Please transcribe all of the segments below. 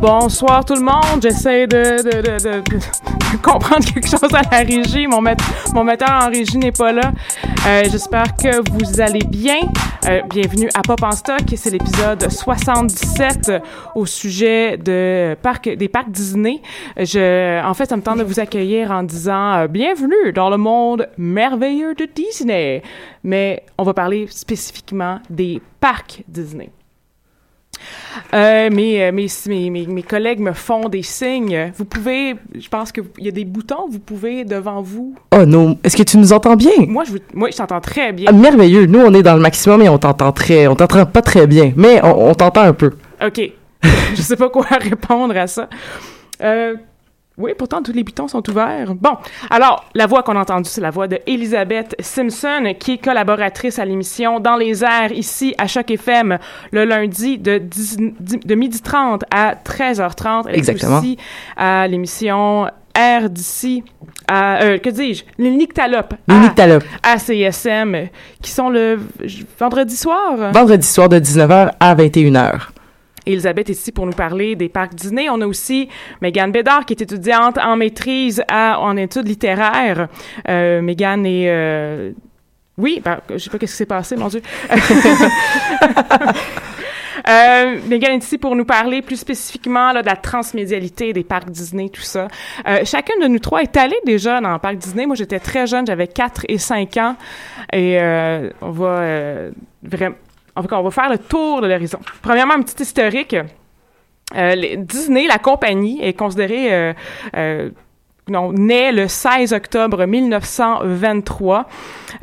Bonsoir tout le monde. J'essaie de, de, de, de, comprendre quelque chose à la régie. Mon, mon metteur en régie n'est pas là. Euh, J'espère que vous allez bien. Euh, bienvenue à Pop en Stock. C'est l'épisode 77 au sujet de des parcs Disney. Je, en fait, ça me tente de vous accueillir en disant euh, bienvenue dans le monde merveilleux de Disney. Mais on va parler spécifiquement des parcs Disney. Euh, mes, mes, mes, mes, collègues me font des signes. Vous pouvez, je pense qu'il y a des boutons, vous pouvez devant vous. Oh non, est-ce que tu nous entends bien? Moi, je, moi, je t'entends très bien. Ah, merveilleux. Nous, on est dans le maximum et on t'entend très, on t'entend pas très bien, mais on, on t'entend un peu. OK. je sais pas quoi répondre à ça. Euh, oui, pourtant, tous les boutons sont ouverts. Bon, alors, la voix qu'on a entendue, c'est la voix de Elisabeth Simpson, qui est collaboratrice à l'émission Dans les airs, ici, à Choc FM, le lundi de, 10, de midi 30 à 13h30. Elle Exactement. Est aussi à l'émission Air d'ici, à, euh, que dis-je? Les Nyctalopes. À, à CSM, qui sont le vendredi soir. Vendredi soir de 19h à 21h. Elisabeth est ici pour nous parler des parcs Disney. On a aussi Megan Bédard, qui est étudiante en maîtrise en études littéraires. Euh, est... Euh, oui, ben, je sais pas qu'est-ce qui s'est passé, mon Dieu. Euh, est ici pour nous parler plus spécifiquement de la transmédialité des parcs Disney, tout ça. Euh, chacun de nous trois est allé déjà dans le parc Disney. Moi, j'étais très jeune, j'avais 4 et 5 ans. Et euh, on va euh, vraiment... En fait, on va faire le tour de l'horizon. Premièrement, un petit historique. Euh, Disney, la compagnie, est considérée euh, euh, non, naît le 16 octobre 1923.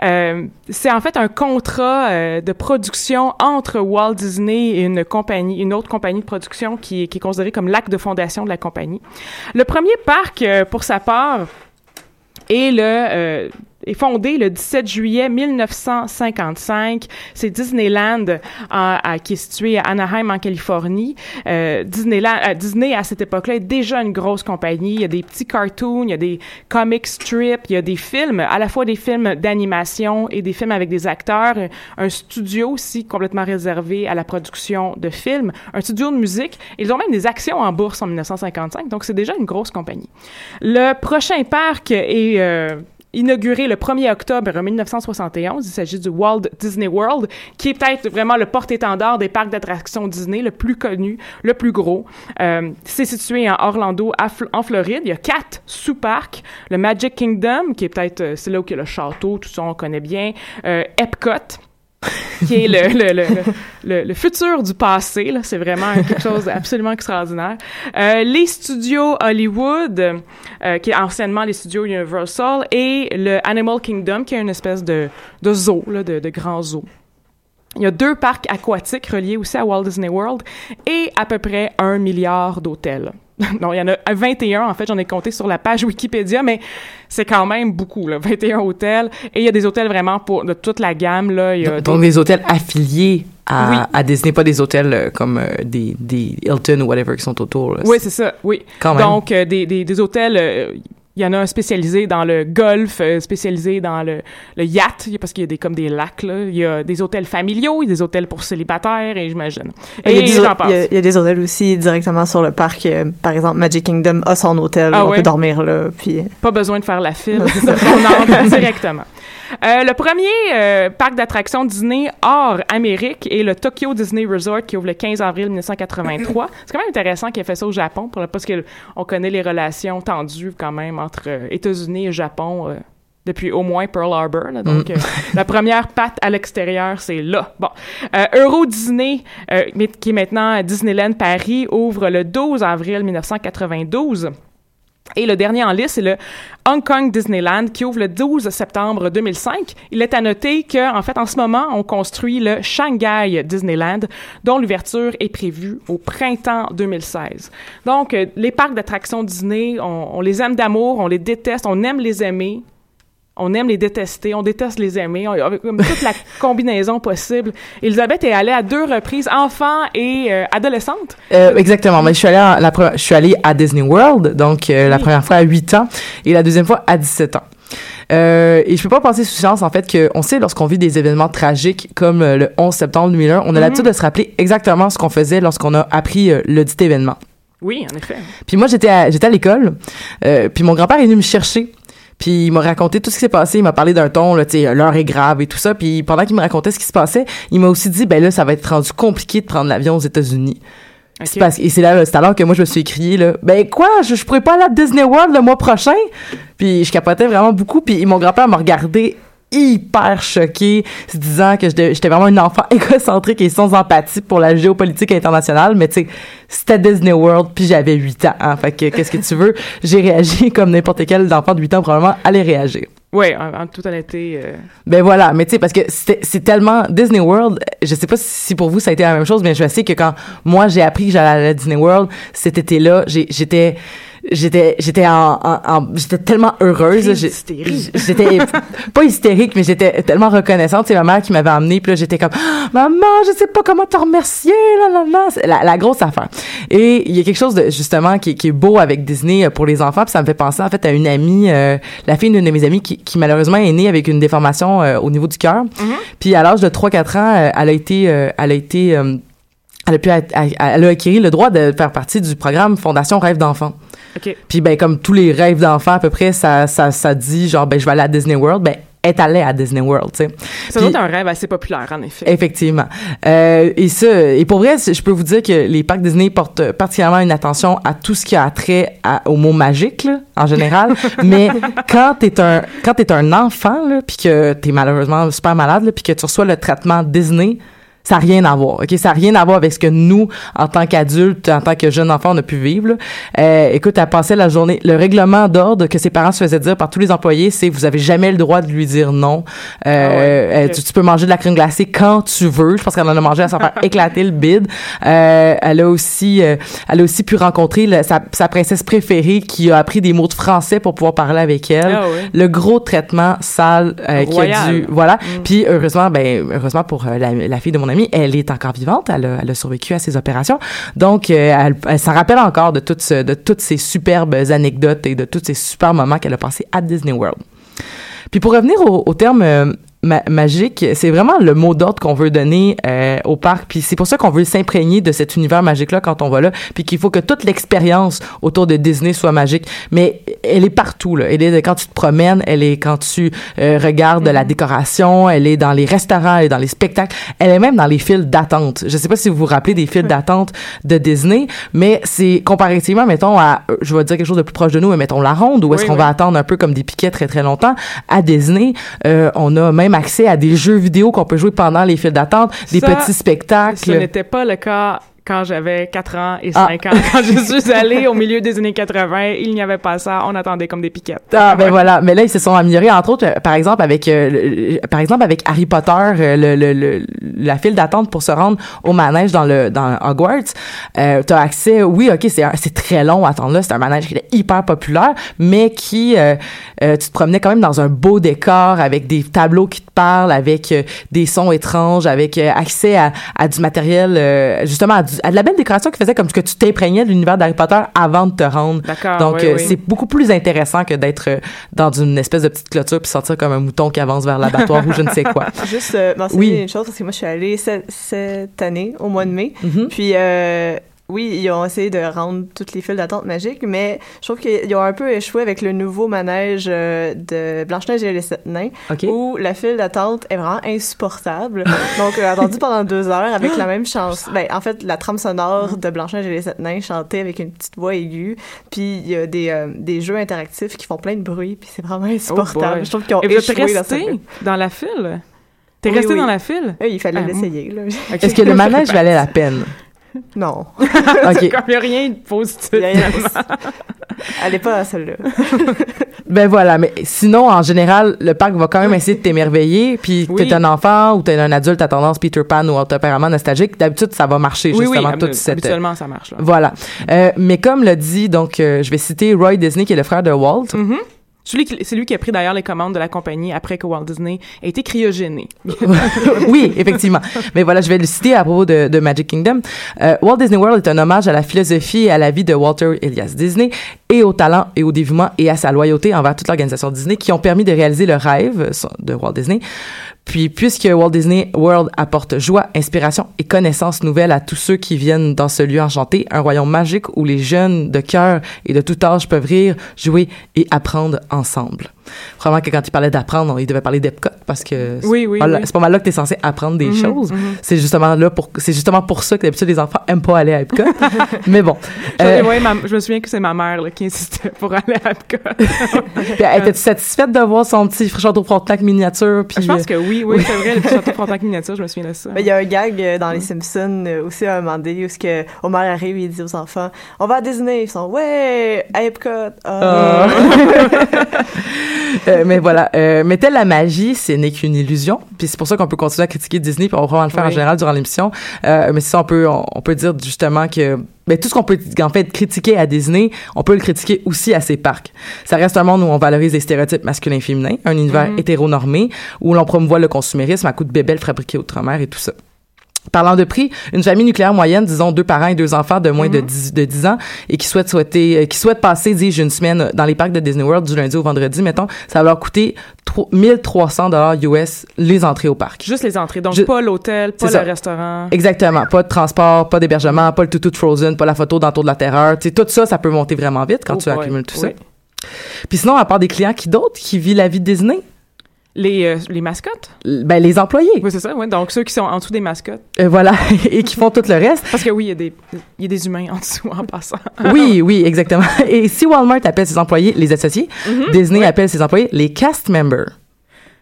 Euh, c'est en fait un contrat de production entre Walt Disney et une compagnie, une autre compagnie de production qui, qui est considérée comme l'acte de fondation de la compagnie. Le premier parc, pour sa part, est le est fondé le 17 juillet 1955. C'est Disneyland euh, qui est situé à Anaheim en Californie. Euh, Disneyland, euh, Disney à cette époque-là est déjà une grosse compagnie. Il y a des petits cartoons, il y a des comic strips, il y a des films, à la fois des films d'animation et des films avec des acteurs. Un studio aussi complètement réservé à la production de films. Un studio de musique. Ils ont même des actions en bourse en 1955. Donc c'est déjà une grosse compagnie. Le prochain parc est euh, inauguré le 1er octobre 1971. Il s'agit du Walt Disney World, qui est peut-être vraiment le porte-étendard des parcs d'attractions Disney, le plus connu, le plus gros. Euh, c'est situé en Orlando, en Floride. Il y a quatre sous-parcs. Le Magic Kingdom, qui est peut-être, c'est là où il y a le château, tout ça, on connaît bien. Euh, Epcot, qui est le, le, le, le, futur du passé. C'est vraiment quelque chose d'absolument extraordinaire. Euh, les studios Hollywood, euh, qui est anciennement les studios Universal, et le Animal Kingdom, qui est une espèce de, de zoo, là, de, de grand zoo. Il y a deux parcs aquatiques reliés aussi à Walt Disney World et à peu près un milliard d'hôtels. non, il y en a 21, en fait, j'en ai compté sur la page Wikipédia, mais c'est quand même beaucoup, là, 21 hôtels. Et il y a des hôtels vraiment pour de toute la gamme, là. Il y a Donc, des hôtels affiliés à, à Disney, pas des hôtels euh, comme euh, des, des Hilton ou whatever qui sont autour. là. Oui, c'est ça, oui. Quand même. Donc, euh, des, des, des hôtels, il y en a un spécialisé dans le golf, euh, spécialisé dans le, le yacht, parce qu'il y a des, comme des lacs, là. Il y a des hôtels familiaux, il y a des hôtels pour célibataires, et j'imagine. Il y, a Et il y a- passe. il y a des hôtels aussi directement sur le parc. euh, par exemple, Magic Kingdom a son hôtel. Ah on ouais? peut dormir là. Puis Pas besoin de faire la file. on entre directement. Euh, le premier euh, parc d'attractions Disney hors Amérique est le Tokyo Disney Resort qui ouvre le 15 avril 1983. C'est quand même intéressant qu'il ait fait ça au Japon pour, parce que on connaît les relations tendues quand même entre euh, États-Unis et Japon. depuis au moins Pearl Harbor. là. donc, Mm. euh, la première patte à l'extérieur, c'est là. Bon. Euh, Euro Disney, euh, qui est maintenant Disneyland Paris, ouvre le 12 avril 1992. Et le dernier en liste, c'est le Hong Kong Disneyland qui ouvre le 12 septembre 2005. Il est à noter que, en fait, en ce moment, on construit le Shanghai Disneyland, dont l'ouverture est prévue au printemps 2016. Donc, euh, les parcs d'attractions Disney, on, on les aime d'amour, on les déteste, on aime les aimer. On aime les détester, on déteste les aimer, on, avec toute la combinaison possible. Elisabeth est allée à deux reprises, enfant et euh, adolescente. Euh, exactement. Mais je suis allée à, la je suis allée à Disney World, donc euh, la première fois à 8 ans et la deuxième fois à 17 ans. Euh, et je peux pas passer sous silence en fait que on sait lorsqu'on vit des événements tragiques comme euh, le 11 septembre 2001, on a l'habitude de se rappeler exactement ce qu'on faisait lorsqu'on a appris euh, le dit événement. Oui, en effet. Puis moi j'étais à, j'étais à l'école, puis mon grand-père est venu me chercher. Puis il m'a raconté tout ce qui s'est passé, il m'a parlé d'un ton là, tu sais, l'heure est grave et tout ça, puis pendant qu'il me racontait ce qui se passait, il m'a aussi dit ben là ça va être rendu compliqué de prendre l'avion aux États-Unis. C'est parce et c'est là, c'est alors que moi je me suis écrié là, ben quoi, je, je pourrais pas aller à Disney World le mois prochain. Puis je capotais vraiment beaucoup. Puis mon grand-père m'a regardé hyper choqué, se disant que j'étais vraiment un enfant égocentrique et sans empathie pour la géopolitique internationale. Mais tu sais, c'était Disney World, puis j'avais 8 ans. Hein, fait que qu'est-ce que tu veux? J'ai réagi comme n'importe quel enfant de 8 ans probablement allait réagir. Oui, en, en toute honnêteté. euh, Ben voilà, mais tu sais parce que c'est tellement Disney World, je sais pas si pour vous ça a été la même chose mais je sais que quand moi j'ai appris que j'allais à Disney World cet été-là, j'étais j'étais j'étais en, en- en- j'étais tellement heureuse, j'étais pas hystérique mais j'étais tellement reconnaissante, c'est ma mère qui m'avait emmenée puis là j'étais comme maman, je sais pas comment te remercier là là là, la, la grosse affaire. Et il y a quelque chose de justement qui, qui est beau avec Disney euh, pour les enfants, puis ça me fait penser en fait à une amie euh, la fille d'une de mes amies qui, qui malheureusement est née avec une déformation euh, au niveau du cœur. Puis à l'âge de 3-4 ans, euh, elle a été euh, elle a été elle a pu elle a acquis le droit de faire partie du programme Fondation Rêve d'enfant. OK. Puis ben comme tous les rêves d'enfants à peu près ça ça ça dit genre ben je vais aller à Disney World, ben est allée à Disney World, tu sais. Être un rêve assez populaire, en effet. Effectivement. Euh, et ça, et pour vrai, c'est- je peux vous dire que les parcs Disney portent particulièrement une attention à tout ce qui a trait à- au mot magique, là, en général. Mais quand t'es un, quand t'es un enfant, là, puis que t'es malheureusement super malade, là, puis que tu reçois le traitement Disney, ça n'a rien à voir, ok? Ça n'a rien à voir avec ce que nous, en tant qu'adultes, en tant que jeunes enfants, on a pu vivre. là. Euh, écoute, elle passait la journée. Le règlement d'ordre que ses parents se faisaient dire par tous les employés, c'est vous avez jamais le droit de lui dire non. Euh, Ah ouais, euh, tu, tu peux manger de la crème glacée quand tu veux. Je pense qu'elle en a mangé à s'en faire éclater le bide. Euh, elle a aussi, euh, elle a aussi pu rencontrer le- sa, sa princesse préférée qui a appris des mots de français pour pouvoir parler avec elle. Ah ouais. Le gros traitement sale euh, qui a dû, voilà. Puis heureusement, ben heureusement pour euh, la, la fille de mon elle est encore vivante. Elle a, survécu à ses opérations. Donc, euh, elle, s'en rappelle encore de toutes, ces superbes anecdotes et de tous ces super moments qu'elle a passés à Disney World. Puis pour revenir au, au terme euh, ma- magique, c'est vraiment le mot d'ordre qu'on veut donner euh, au parc. Puis c'est pour ça qu'on veut s'imprégner de cet univers magique-là quand on va là. Puis qu'il faut que toute l'expérience autour de Disney soit magique. Mais elle est partout. Là. Elle est quand tu te promènes, elle est quand tu euh, regardes la décoration, elle est dans les restaurants, elle est dans les spectacles, elle est même dans les files d'attente. Je sais pas si vous vous rappelez des files d'attente de Disney, mais c'est comparativement, mettons, à, euh, je vais dire quelque chose de plus proche de nous, mais mettons la ronde, où est-ce Oui, qu'on oui. va attendre un peu comme des piquets très très longtemps. À Disney, euh, on a même accès à des jeux vidéo qu'on peut jouer pendant les files d'attente, des petits spectacles. Ce n'était pas le cas quand j'avais 4 ans et Ah. 5 ans. Quand je suis allée au milieu des années 80, il n'y avait pas ça. On attendait comme des piquettes. Ah ben Ouais. voilà, mais là ils se sont améliorés entre autres euh, par exemple avec euh, le- par exemple avec Harry Potter euh, le, le, le- la file d'attente pour se rendre au manège dans le dans Hogwarts, euh, tu as accès oui, OK, c'est c'est très long à attendre là, c'est un manège qui est hyper populaire mais qui euh, euh, tu te promenais quand même dans un beau décor avec des tableaux qui te parlent avec des sons étranges avec accès à, à du matériel euh, justement à, du- à de la belle décoration qui faisait comme que tu t'imprégnais de l'univers d'Harry Potter avant de te rendre D'accord. donc, oui, euh, oui. c'est beaucoup plus intéressant que d'être euh, dans une espèce de petite clôture puis sortir comme un mouton qui avance vers l'abattoir ou je ne sais quoi. Juste euh, mentionner Oui. une chose, parce que moi, je suis allée cette, cette année, au mois de mai. Mhm. Puis, euh, oui, ils ont essayé de rendre toutes les files d'attente magiques, mais je trouve qu'ils ont un peu échoué avec le nouveau manège euh, de Blanche-Neige et les Sept Nains, où la file d'attente est vraiment insupportable. Donc, j'ai attendu pendant deux heures avec la même chanson. Ben, en fait, la trame sonore de Blanche-Neige et les Sept Nains chantée avec une petite voix aiguë. Puis, il y a des, euh, des jeux interactifs qui font plein de bruit, puis c'est vraiment insupportable. Oh boy. je trouve qu'ils ont Et vous êtes échoué dans dans la file? T'es Oui, resté oui. dans la file? Oui, il fallait Ah, l'essayer. Est-ce que le manège valait la peine? Non. OK. Comme il n'y a rien de positif. Il de finalement. Allez pas à celle-là. Ben voilà, mais sinon, en général, le parc va quand même essayer de t'émerveiller. Puis Oui. t'es un enfant ou t'es un adulte à tendance Peter Pan ou à tempérament nostalgique, d'habitude, ça va marcher, Oui, oui, justement, hab- toute cette... habituellement, ça marche. Là. Voilà. Euh, mais comme le dit, donc, euh, je vais citer Roy Disney, qui est le frère de Walt. Celui qui- C'est lui qui a pris d'ailleurs les commandes de la compagnie après que Walt Disney a été cryogéné. oui, effectivement. Mais voilà, je vais le citer à propos de, Magic Kingdom. Euh, Walt Disney World est un hommage à la philosophie et à la vie de Walter Elias Disney et au talent et au dévouement et à sa loyauté envers toute l'organisation Disney qui ont permis de réaliser le rêve de Walt Disney. Puis, puisque Walt Disney World apporte joie, inspiration et connaissances nouvelles à tous ceux qui viennent dans ce lieu enchanté, un royaume magique où les jeunes de cœur et de tout âge peuvent rire, jouer et apprendre ensemble. Vraiment que quand il parlait d'apprendre, il devait parler d'Epcot parce que Oui, oui, c'est pas oui. c'est pas mal là que tu es censé apprendre des Mhm, choses. mhm. C'est justement là pour c'est justement pour ça que d'habitude les enfants aiment pas aller à Epcot. Mais bon. Je- Euh, ouais, ma- je me souviens que c'est ma mère là, qui insistait pour aller à Epcot. puis, Étais-tu satisfaite de voir son petit château Frontenac miniature puis je pense euh, que oui, oui, c'est vrai, le petit château Frontenac miniature, je me souviens de ça. Mais il y a un gag euh, dans Les Simpsons euh, aussi à un moment donné où ce que Homer arrive et il dit aux enfants On va à Disney. Ils sont Ouais, à Epcot. Ah. Ah. Euh, mais voilà, euh, mais telle la magie, ce n'est qu'une illusion. Puis c'est pour ça qu'on peut continuer à critiquer Disney, puis on va le faire en général durant l'émission. Euh, mais ça, on peut, on, on peut dire justement que ben, tout ce qu'on peut en fait critiquer à Disney, on peut le critiquer aussi à ses parcs. Ça reste un monde où on valorise les stéréotypes masculins et féminins, un univers Mhm. hétéronormé, où l'on promouvoit le consumérisme à coups de bébelles fabriquées outre-mer et tout ça. Parlant de prix, une famille nucléaire moyenne, disons deux parents et deux enfants de moins de, 10, de 10 ans et qui souhaitent souhaiter, euh, qui souhaitent passer, dis-je, une semaine dans les parcs de Disney World du lundi au vendredi, mettons, ça va leur coûter tro- 1300 dollars US les entrées au parc. Juste les entrées, donc Je- pas l'hôtel, pas le ça. restaurant. Exactement. Pas de transport, pas d'hébergement, pas le toutou de Frozen, pas la photo dans tour de la terreur. Tout ça, ça peut monter vraiment vite quand Oh tu boy. accumules tout Oui. ça. Puis sinon, à part des clients, qui d'autres qui vivent la vie de Disney? Les, euh, les mascottes? Ben, les employés. Oui, c'est ça, ouais. Donc ceux qui sont en dessous des mascottes. Euh, voilà. et qui font tout le reste. Parce que oui, il y, a des- il y a des humains en dessous en passant. Oui, oui, exactement. Et si Walmart appelle ses employés les associés, Mhm. Disney appelle ses employés les cast members.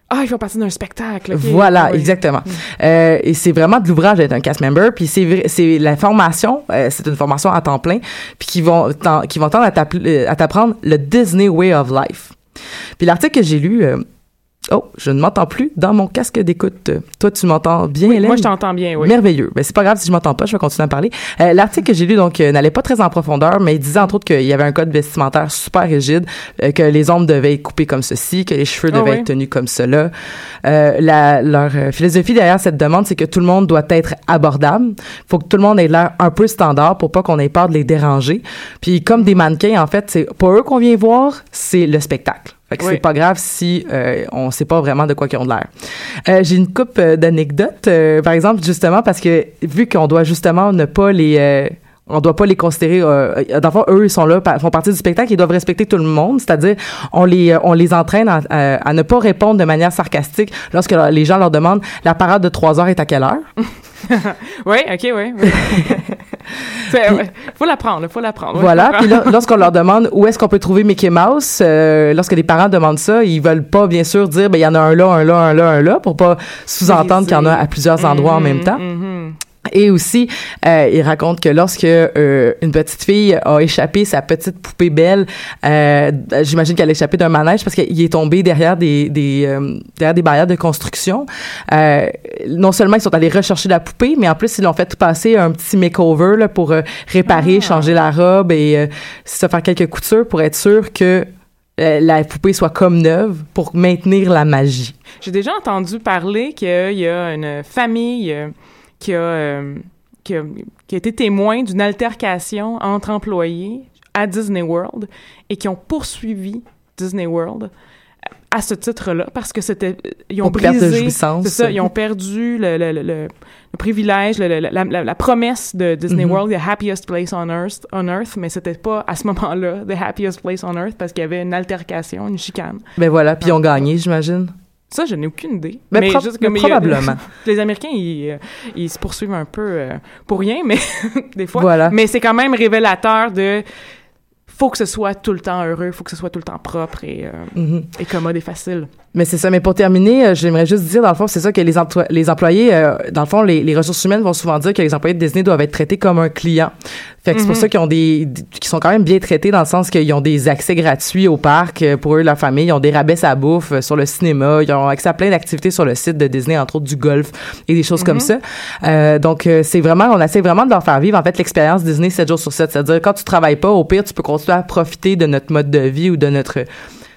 Ah, ils font partie d'un spectacle. Voilà, Oui. exactement. Euh, et c'est vraiment de l'ouvrage d'être un cast member. Puis c'est la formation, euh, c'est une formation à temps plein, puis qui vont qui vont tendre à t'apprendre le Disney Way of Life. Puis l'article que j'ai lu. euh, Oh, je ne m'entends plus dans mon casque d'écoute. Toi, tu m'entends bien, Hélène? Moi, je t'entends bien, oui. Merveilleux. Mais c'est pas grave si je m'entends pas, je vais continuer à parler. Euh, L'article que j'ai lu donc euh, n'allait pas très en profondeur, mais il disait entre autres qu'il y avait un code vestimentaire super rigide, euh, que les ombres devaient être coupées comme ceci, que les cheveux Ah devaient être tenus comme cela. Euh, la, leur philosophie derrière cette demande, c'est que tout le monde doit être abordable. Faut que tout le monde ait l'air un peu standard pour pas qu'on ait peur de les déranger. Puis comme des mannequins, en fait, c'est pas eux qu'on vient voir, c'est le spectacle. Fait que Oui. c'est pas grave si euh, on sait pas vraiment de quoi qu'ils ont de l'air. Euh, J'ai une coupe euh, d'anecdotes, euh, par exemple, justement, parce que vu qu'on doit justement ne pas les... euh, on doit pas les considérer. Euh, fond, eux, ils sont là, font partie du spectacle, ils doivent respecter tout le monde. C'est-à-dire, on les, euh, on les entraîne à, à- à ne pas répondre de manière sarcastique lorsque les gens leur demandent la parade de trois heures est à quelle heure. Oui, OK, oui. oui. ouais. faut l'apprendre, faut l'apprendre. Voilà. Puis là, lorsqu'on leur demande où est-ce qu'on peut trouver Mickey Mouse, euh, lorsque les parents demandent ça, ils veulent pas bien sûr dire ben il y en a un là, un là, un là, un là, pour pas sous-entendre qu'il y en a à plusieurs endroits en même temps. Mhm. Et aussi, euh, il raconte que lorsque euh, une petite fille a échappé sa petite poupée belle, euh, j'imagine qu'elle a échappé d'un manège parce qu'il est tombé derrière des, des euh, derrière des barrières de construction. Euh, non seulement ils sont allés rechercher la poupée, mais en plus ils l'ont fait passer un petit makeover là, pour euh, réparer, changer la robe et euh, se faire quelques coutures pour être sûr que la poupée soit comme neuve pour maintenir la magie. J'ai déjà entendu parler qu'il y a une famille euh, qui, a, euh, qui, a, qui a été témoin d'une altercation entre employés à Disney World et qui ont poursuivi Disney World à ce titre-là parce que c'était ils ont Pour brisé c'est ça ils ont perdu le, le, le, le- le privilège la, la, la promesse de Disney Mhm. World the happiest place on earth on earth mais c'était pas à ce moment-là the happiest place on earth parce qu'il y avait une altercation une chicane Ben voilà, puis ils ont gagné, j'imagine. Ça, je n'ai aucune idée. Mais juste comme a- probablement. les Américains, ils, euh, ils se poursuivent un peu euh, pour rien, mais des fois. Voilà. Mais c'est quand même révélateur de. Faut que ce soit tout le temps heureux, faut que ce soit tout le temps propre et, euh, Mhm. et commode et facile. Mais c'est ça. Mais pour terminer, euh, j'aimerais juste dire, dans le fond, c'est ça que les, emplo- les employés, euh, dans le fond, les, les ressources humaines vont souvent dire que les employés de Disney doivent être traités comme un client. Fait que c'est pour Mhm. ça qu'ils ont des, qui sont quand même bien traités dans le sens qu'ils ont des accès gratuits au parc euh, pour eux, leur famille. Ils ont des rabais à bouffe euh, sur le cinéma. Ils ont accès à plein d'activités sur le site de Disney, entre autres du golf et des choses comme ça. Euh, donc, c'est vraiment, on essaie vraiment de leur faire vivre, en fait, l'expérience Disney 7 jours sur 7. C'est-à-dire, quand tu travailles pas, au pire, tu peux continuer à profiter de notre mode de vie ou de notre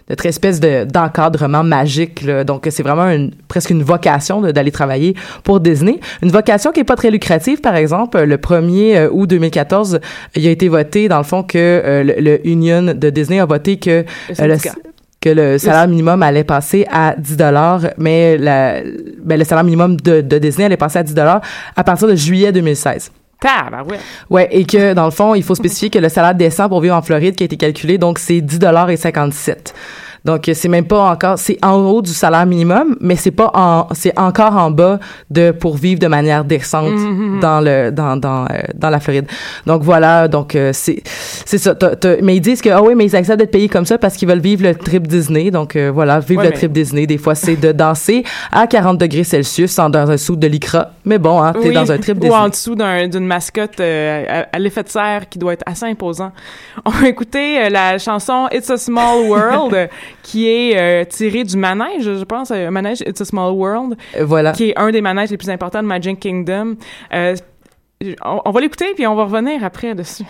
notre espèce de d'encadrement magique là. donc c'est vraiment une presque une vocation d'aller travailler pour Disney. Une vocation qui est pas très lucrative par exemple le 1er euh, août 2014 il a été voté dans le fond que euh, le, le union de Disney a voté que Le euh, le, que le salaire minimum allait passer à 10 dollars mais la, ben, le salaire minimum de, de Disney allait passer à 10 dollars à partir de juillet 2016 Tabarouette. Ouais, et que dans le fond, il faut spécifier que le salaire décent pour vivre en Floride qui a été calculé, donc c'est 10 dollars et 57. Donc c'est même pas encore, c'est en haut du salaire minimum, mais c'est pas en, c'est encore en bas de pour vivre de manière décente dans le dans dans euh, dans la Floride. Donc voilà, donc euh, c'est c'est ça. Mais ils disent que ah oui, mais ils acceptent d'être payés comme ça parce qu'ils veulent vivre le trip Disney. Donc euh, voilà, vivre Ouais, le mais- trip Disney. Des fois c'est de danser à 40 degrés Celsius en dans un sou de lycra. Mais bon, hein, t'es Oui, dans un trip Ou Disney. en dessous d'un- d'une mascotte à, à l'effet de serre qui doit être assez imposant. On va écouter la chanson It's a Small World qui est euh, tirée du manège, je pense, euh, manège It's a Small World, Euh, Voilà. qui est un des manèges les plus importants de Magic Kingdom. Euh, on, on va l'écouter puis on va revenir après dessus.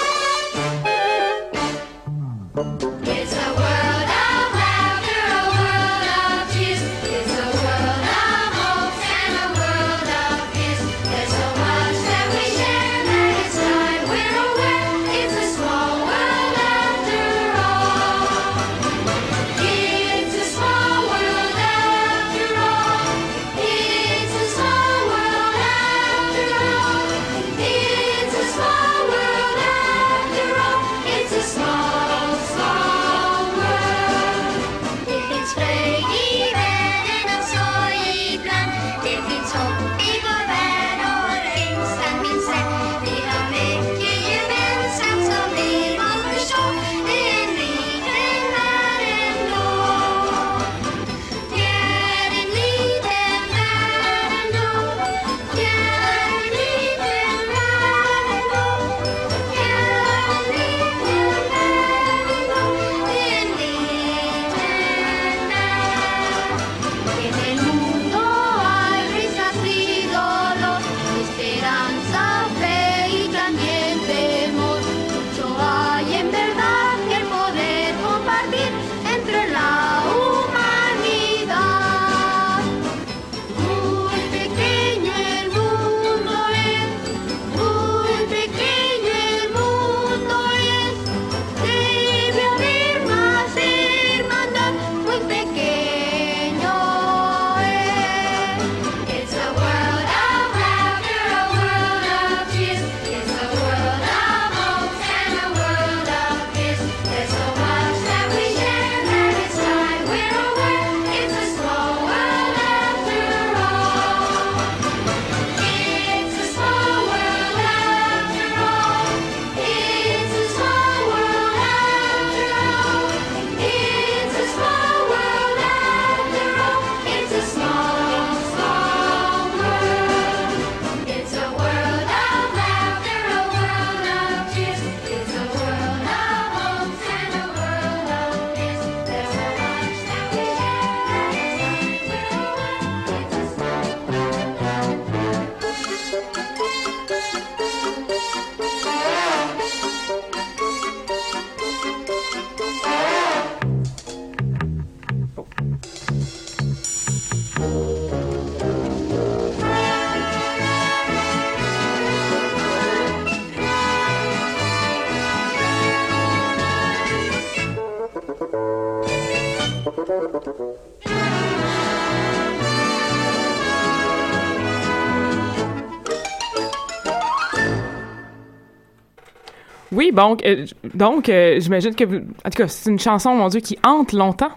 Oui, donc, euh, donc euh, j'imagine que, vous- en tout cas, c'est une chanson, mon Dieu, qui hante longtemps.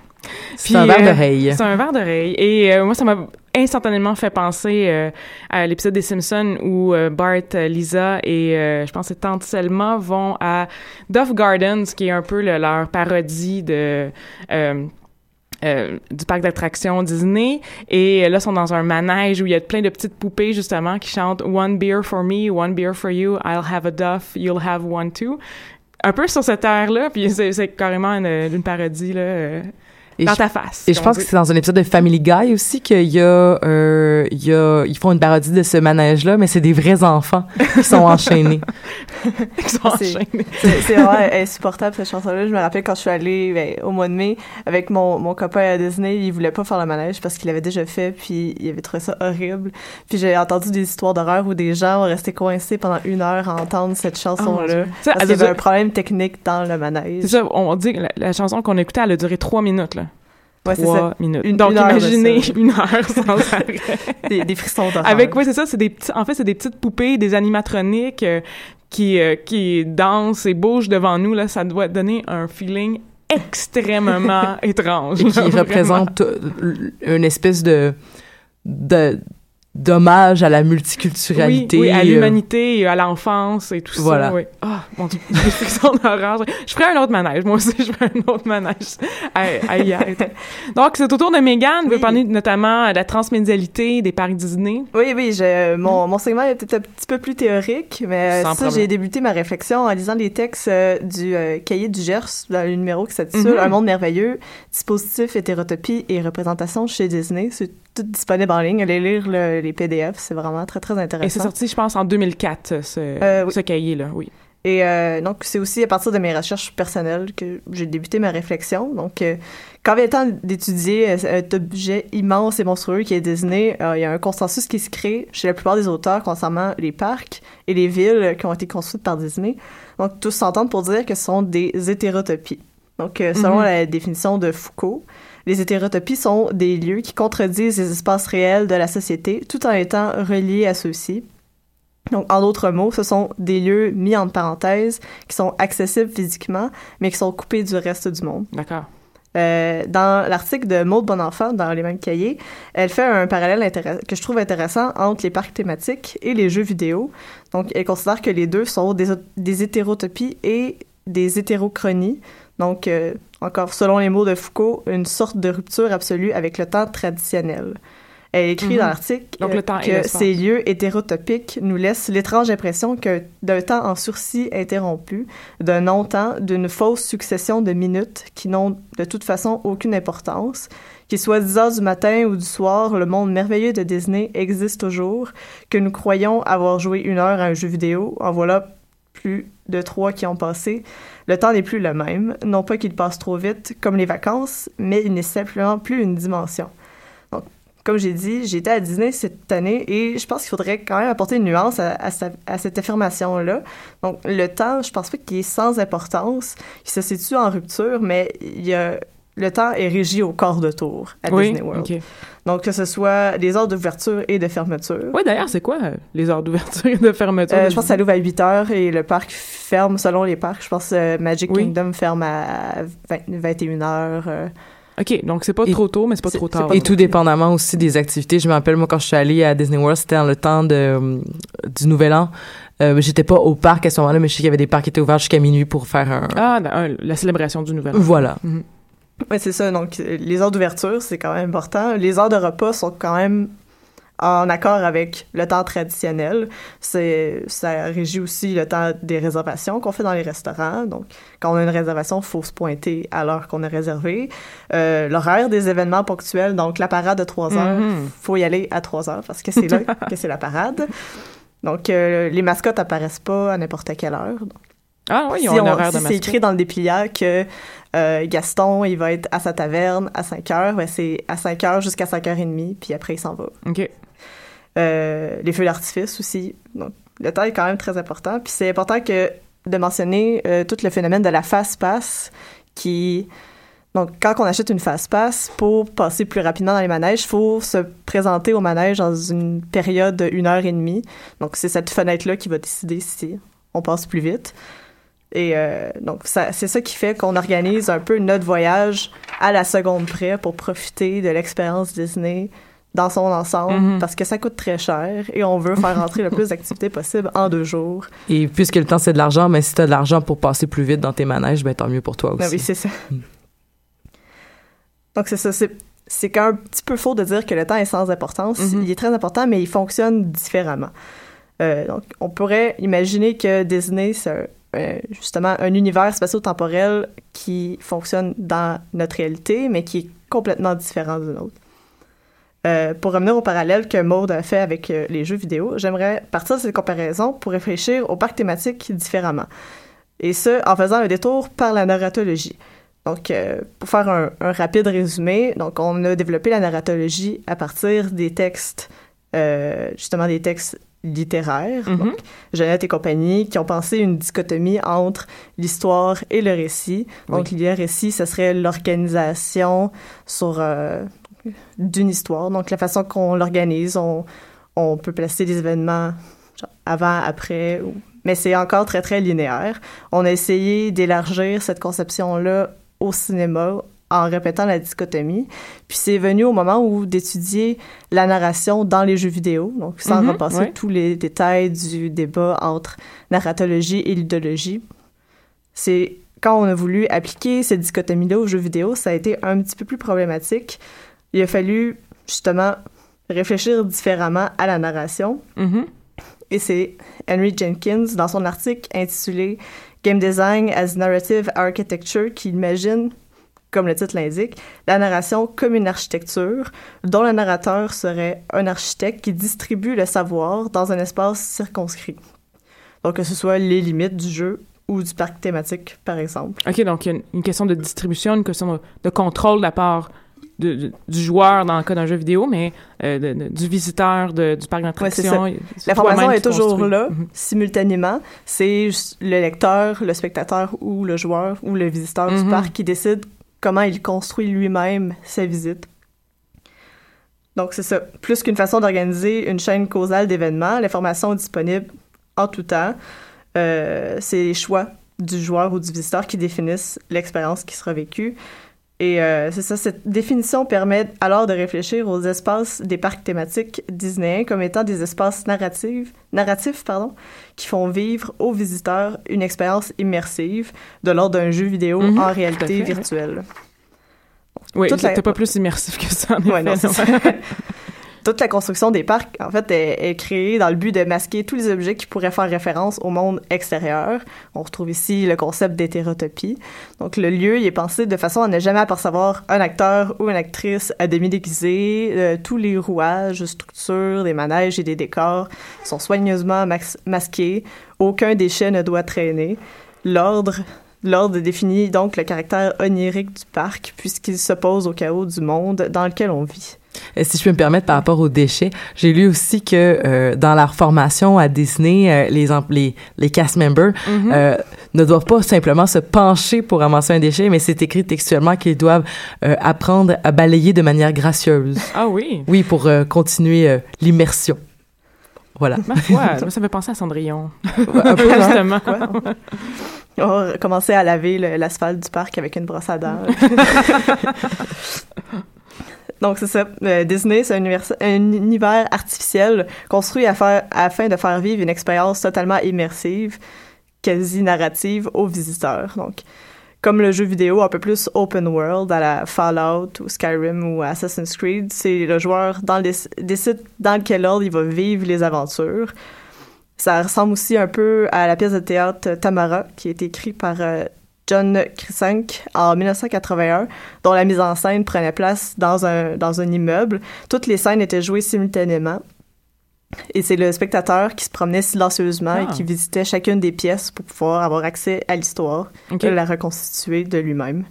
C'est un verre euh, d'oreille. C'est un verre d'oreille. Et moi, ça m'a instantanément fait penser à l'épisode des Simpsons où Bart, Lisa et je pense que Tante Selma vont à Duff Gardens, qui est un peu le- leur parodie de... euh, du parc d'attractions Disney et là ils sont dans un manège où il y a plein de petites poupées justement qui chantent One beer for me, one beer for you, I'll have a Duff, you'll have one too. Un peu sur cette air là, puis c'est c'est carrément une, une parodie là, euh, Et dans je- ta face. Et je pense que c'est dans un épisode de Family Guy aussi qu'il y a, euh, il y a, ils font une parodie de ce manège-là, mais c'est des vrais enfants qui sont enchaînés. Ils sont C'est- enchaînés. C'est vraiment insupportable cette chanson-là. Je me rappelle quand je suis allée ben, au mois de mai avec mon, mon copain à Disney, il voulait pas faire le manège parce qu'il l'avait déjà fait, puis il avait trouvé ça horrible. Puis j'ai entendu des histoires d'horreur où des gens ont resté coincés pendant une heure à entendre cette Oh, chanson-là. Ça, parce qu'il y avait un problème technique dans le manège. C'est ça, on dit que la, la chanson qu'on écoutait, elle a duré trois minutes, là. Ouais, trois minutes. Une- Donc, une imaginez une heure sans arrêt. Des, des frissons d'horreur. Avec, oui, c'est ça, c'est des petits, en fait, c'est des petites poupées, des animatroniques euh, qui, euh, qui dansent et bougent devant nous, là. Ça doit donner un feeling extrêmement étrange. et qui là, représente euh, une espèce de, de d'hommage à la multiculturalité. oui, à euh, l'humanité, et à l'enfance et tout Voilà. ça. Oui. Ah, mon Dieu, frissons d'horreur. Je ferais un autre manège. Moi aussi, je ferais un autre manège. Aïe, aïe, aïe. Donc, c'est au tour de Megan. veut Oui. parler notamment de la transmédialité des parcs Disney. Oui, oui, je, mon, mon segment est peut-être un petit peu plus théorique, mais euh, Sans ça, j'ai débuté ma réflexion en lisant les textes euh, du euh, cahier du GERS, dans le numéro qui s'intitule Mhm. Un monde merveilleux, dispositif, hétérotopie et représentation chez Disney. C'est tout disponible en ligne. Allez lire le- les PDF, c'est vraiment très, très intéressant. Et c'est sorti, je pense, en 2004, ce, Euh, oui. ce cahier-là, oui. Et euh, donc, c'est aussi à partir de mes recherches personnelles que j'ai débuté ma réflexion. Donc, euh, quand vient le temps d'étudier cet objet immense et monstrueux qui est Disney, il y a un consensus qui se crée chez la plupart des auteurs concernant les parcs et les villes qui ont été construites par Disney. Donc, tous s'entendent pour dire que ce sont des hétérotopies. Donc, selon Mhm. la définition de Foucault, les hétérotopies sont des lieux qui contredisent les espaces réels de la société tout en étant reliés à ceux-ci. Donc, en d'autres mots, ce sont des lieux mis entre parenthèses qui sont accessibles physiquement, mais qui sont coupés du reste du monde. D'accord. Euh, dans l'article de Maude Bonenfant, dans les mêmes cahiers, elle fait un parallèle que je trouve intéressant entre les parcs thématiques et les jeux vidéo. Donc, elle considère que les deux sont des, des hétérotopies et des hétérochronies. Donc, euh, encore selon les mots de Foucault, une sorte de rupture absolue avec le temps traditionnel. Elle écrit Mhm. dans l'article Donc, euh, que ces lieux hétérotopiques nous laissent l'étrange impression que d'un temps en sursis interrompu, d'un non-temps, d'une fausse succession de minutes qui n'ont de toute façon aucune importance, qu'il soit 10 heures du matin ou du soir, le monde merveilleux de Disney existe toujours, que nous croyons avoir joué une heure à un jeu vidéo, en voilà plus de trois qui ont passé. Le temps n'est plus le même, non pas qu'il passe trop vite, comme les vacances, mais il n'est simplement plus une dimension. Donc, comme j'ai dit, j'étais à Disney cette année et je pense qu'il faudrait quand même apporter une nuance à, cette affirmation-là. Donc, le temps, je pense pas qu'il est sans importance. Il se situe en rupture, mais il y a, le temps est régi au quart de tour à oui, Disney World. Donc, que ce soit les heures d'ouverture et de fermeture. Oui, d'ailleurs, c'est quoi euh, les heures d'ouverture et de fermeture? Euh, je pense que ça l'ouvre à 8 heures et le parc ferme selon les parcs. Je pense que Magic Oui. Kingdom ferme à 20 21 heures. euh. OK, donc c'est pas Et- trop tôt, mais c'est pas trop tard. pas Et tout dépendamment aussi des activités. Je me rappelle, moi, quand je suis allée à Disney World, c'était dans le temps de, euh, du Nouvel An. Euh, j'étais pas au parc à ce moment-là, mais je sais qu'il y avait des parcs qui étaient ouverts jusqu'à minuit pour faire un... Ah, euh, la célébration du nouvel an. Voilà. Ouais, c'est ça. Donc, les heures d'ouverture, c'est quand même important. Les heures de repas sont quand même en accord avec le temps traditionnel. C'est, ça régit aussi le temps des réservations qu'on fait dans les restaurants. Donc, quand on a une réservation, il faut se pointer à l'heure qu'on a réservée. Euh, l'horaire des événements ponctuels, donc la parade de 3 heures, Mhm. faut y aller à 3 heures parce que c'est là que c'est la parade. Donc, euh, les mascottes apparaissent pas à n'importe quelle heure. Ah oui, ils si ont un on- horaire de si c'est mascotte. écrit dans le dépliant que euh, Gaston, il va être à sa taverne à 5 heures, ben c'est à 5 heures jusqu'à 5 heures et demie, puis après il s'en va. OK. Euh, les feux d'artifice aussi. Donc, le temps est quand même très important. Puis c'est important que de mentionner euh, tout le phénomène de la face-passe qui Donc, quand on achète une fast-pass, pour passer plus rapidement dans les manèges, il faut se présenter au manège dans une période de une heure et demie. Donc, c'est cette fenêtre-là qui va décider si on passe plus vite. Et euh, donc, c'est ça qui fait qu'on organise un peu notre voyage à la seconde près pour profiter de l'expérience Disney dans son ensemble, Mhm. parce que ça coûte très cher et on veut faire rentrer le plus d'activités possible en deux jours. Et puisque le temps, c'est de l'argent, mais si tu as de l'argent pour passer plus vite dans tes manèges, ben tant mieux pour toi aussi. Ben oui, c'est ça. Donc, c'est ça. C'est, quand même un petit peu faux de dire que le temps est sans importance. Mhm. Il est très important, mais il fonctionne différemment. Euh, donc, on pourrait imaginer que Disney, c'est justement un univers spatio-temporel qui fonctionne dans notre réalité, mais qui est complètement différent du nôtre. Euh, pour revenir au parallèle que Maud a fait avec euh, les jeux vidéo, j'aimerais partir de cette comparaison pour réfléchir aux parcs thématiques différemment. Et ce, en faisant un détour par la narratologie. Donc, euh, pour faire un, rapide résumé, donc on a développé la narratologie à partir des textes, justement des textes littéraires, Mhm. donc Jeannette et compagnie, qui ont pensé une dichotomie entre l'histoire et le récit. Donc, le récit, ce serait l'organisation sur euh, d'une histoire. Donc, la façon qu'on l'organise, on, on peut placer des événements genre, avant, après, ou- mais c'est encore très, très linéaire. On a essayé d'élargir cette conception-là au cinéma en répétant la dichotomie. Puis c'est venu au moment où d'étudier la narration dans les jeux vidéo, donc sans Mhm, repasser ouais. tous les détails du débat entre narratologie et ludologie. C'est quand on a voulu appliquer cette dichotomie-là aux jeux vidéo, ça a été un petit peu plus problématique. Il a fallu justement réfléchir différemment à la narration. Mhm. Et c'est Henry Jenkins, dans son article intitulé Game Design as Narrative Architecture, qui imagine, comme le titre l'indique, la narration comme une architecture dont le narrateur serait un architecte qui distribue le savoir dans un espace circonscrit. Donc, que ce soit les limites du jeu ou du parc thématique, par exemple. OK, donc il y a une, une question de distribution, une question de, de contrôle de la part de- de- du joueur dans le cas d'un jeu vidéo, mais euh, du visiteur du parc Ouais, d'attraction. c'est L'information est toujours là, Mhm. simultanément. C'est le lecteur, le spectateur ou le joueur ou le visiteur du Mhm. parc qui décide comment il construit lui-même sa visite. Donc, c'est ça. Plus qu'une façon d'organiser une chaîne causale d'événements, l'information est disponible en tout temps. Euh, c'est les choix du joueur ou du visiteur qui définissent l'expérience qui sera vécue. Et euh, c'est ça, cette définition permet alors de réfléchir aux espaces des parcs thématiques disneyens comme étant des espaces narratifs, narratifs pardon, qui font vivre aux visiteurs une expérience immersive de l'ordre d'un jeu vidéo Mhm, en réalité virtuelle. Oui, c'était pas plus immersif que ça, en Ouais, effet, non. Toute la construction des parcs, en fait, est, créée dans le but de masquer tous les objets qui pourraient faire référence au monde extérieur. On retrouve ici le concept d'hétérotopie. Donc, le lieu, il est pensé de façon à ne jamais apercevoir un acteur ou une actrice à demi déguisé. Euh, tous les rouages, structures, des manèges et des décors sont soigneusement masqués. Aucun déchet ne doit traîner. L'ordre L'ordre définit donc le caractère onirique du parc puisqu'il s'oppose au chaos du monde dans lequel on vit. Et si je peux me permettre par rapport aux déchets, j'ai lu aussi que euh, dans leur formation à Disney, euh, les, em- les les cast members Mhm. euh, ne doivent pas simplement se pencher pour ramasser un déchet, mais c'est écrit textuellement qu'ils doivent euh, apprendre à balayer de manière gracieuse. Ah oui, Oui, pour euh, continuer euh, l'immersion. Voilà. ma foi, moi, ça me fait penser à Cendrillon. Un peu, hein? Justement. On va commencer à laver l'asphalte du parc avec une brosse à dents. Donc, c'est ça. Euh, Disney, c'est un, univers- un univers artificiel construit à afin de faire vivre une expérience totalement immersive, quasi narrative aux visiteurs. Donc, comme le jeu vidéo un peu plus open world à la Fallout ou Skyrim ou Assassin's Creed, c'est le joueur dans décide dans quel ordre il va vivre les aventures. Ça ressemble aussi un peu à la pièce de théâtre Tamara, qui été écrite par euh, John Krisank en 1981, dont la mise en scène prenait place dans un, dans un immeuble. Toutes les scènes étaient jouées simultanément. Et c'est le spectateur qui se promenait silencieusement et Ah. qui visitait chacune des pièces pour pouvoir avoir accès à l'histoire et la reconstituer de lui-même.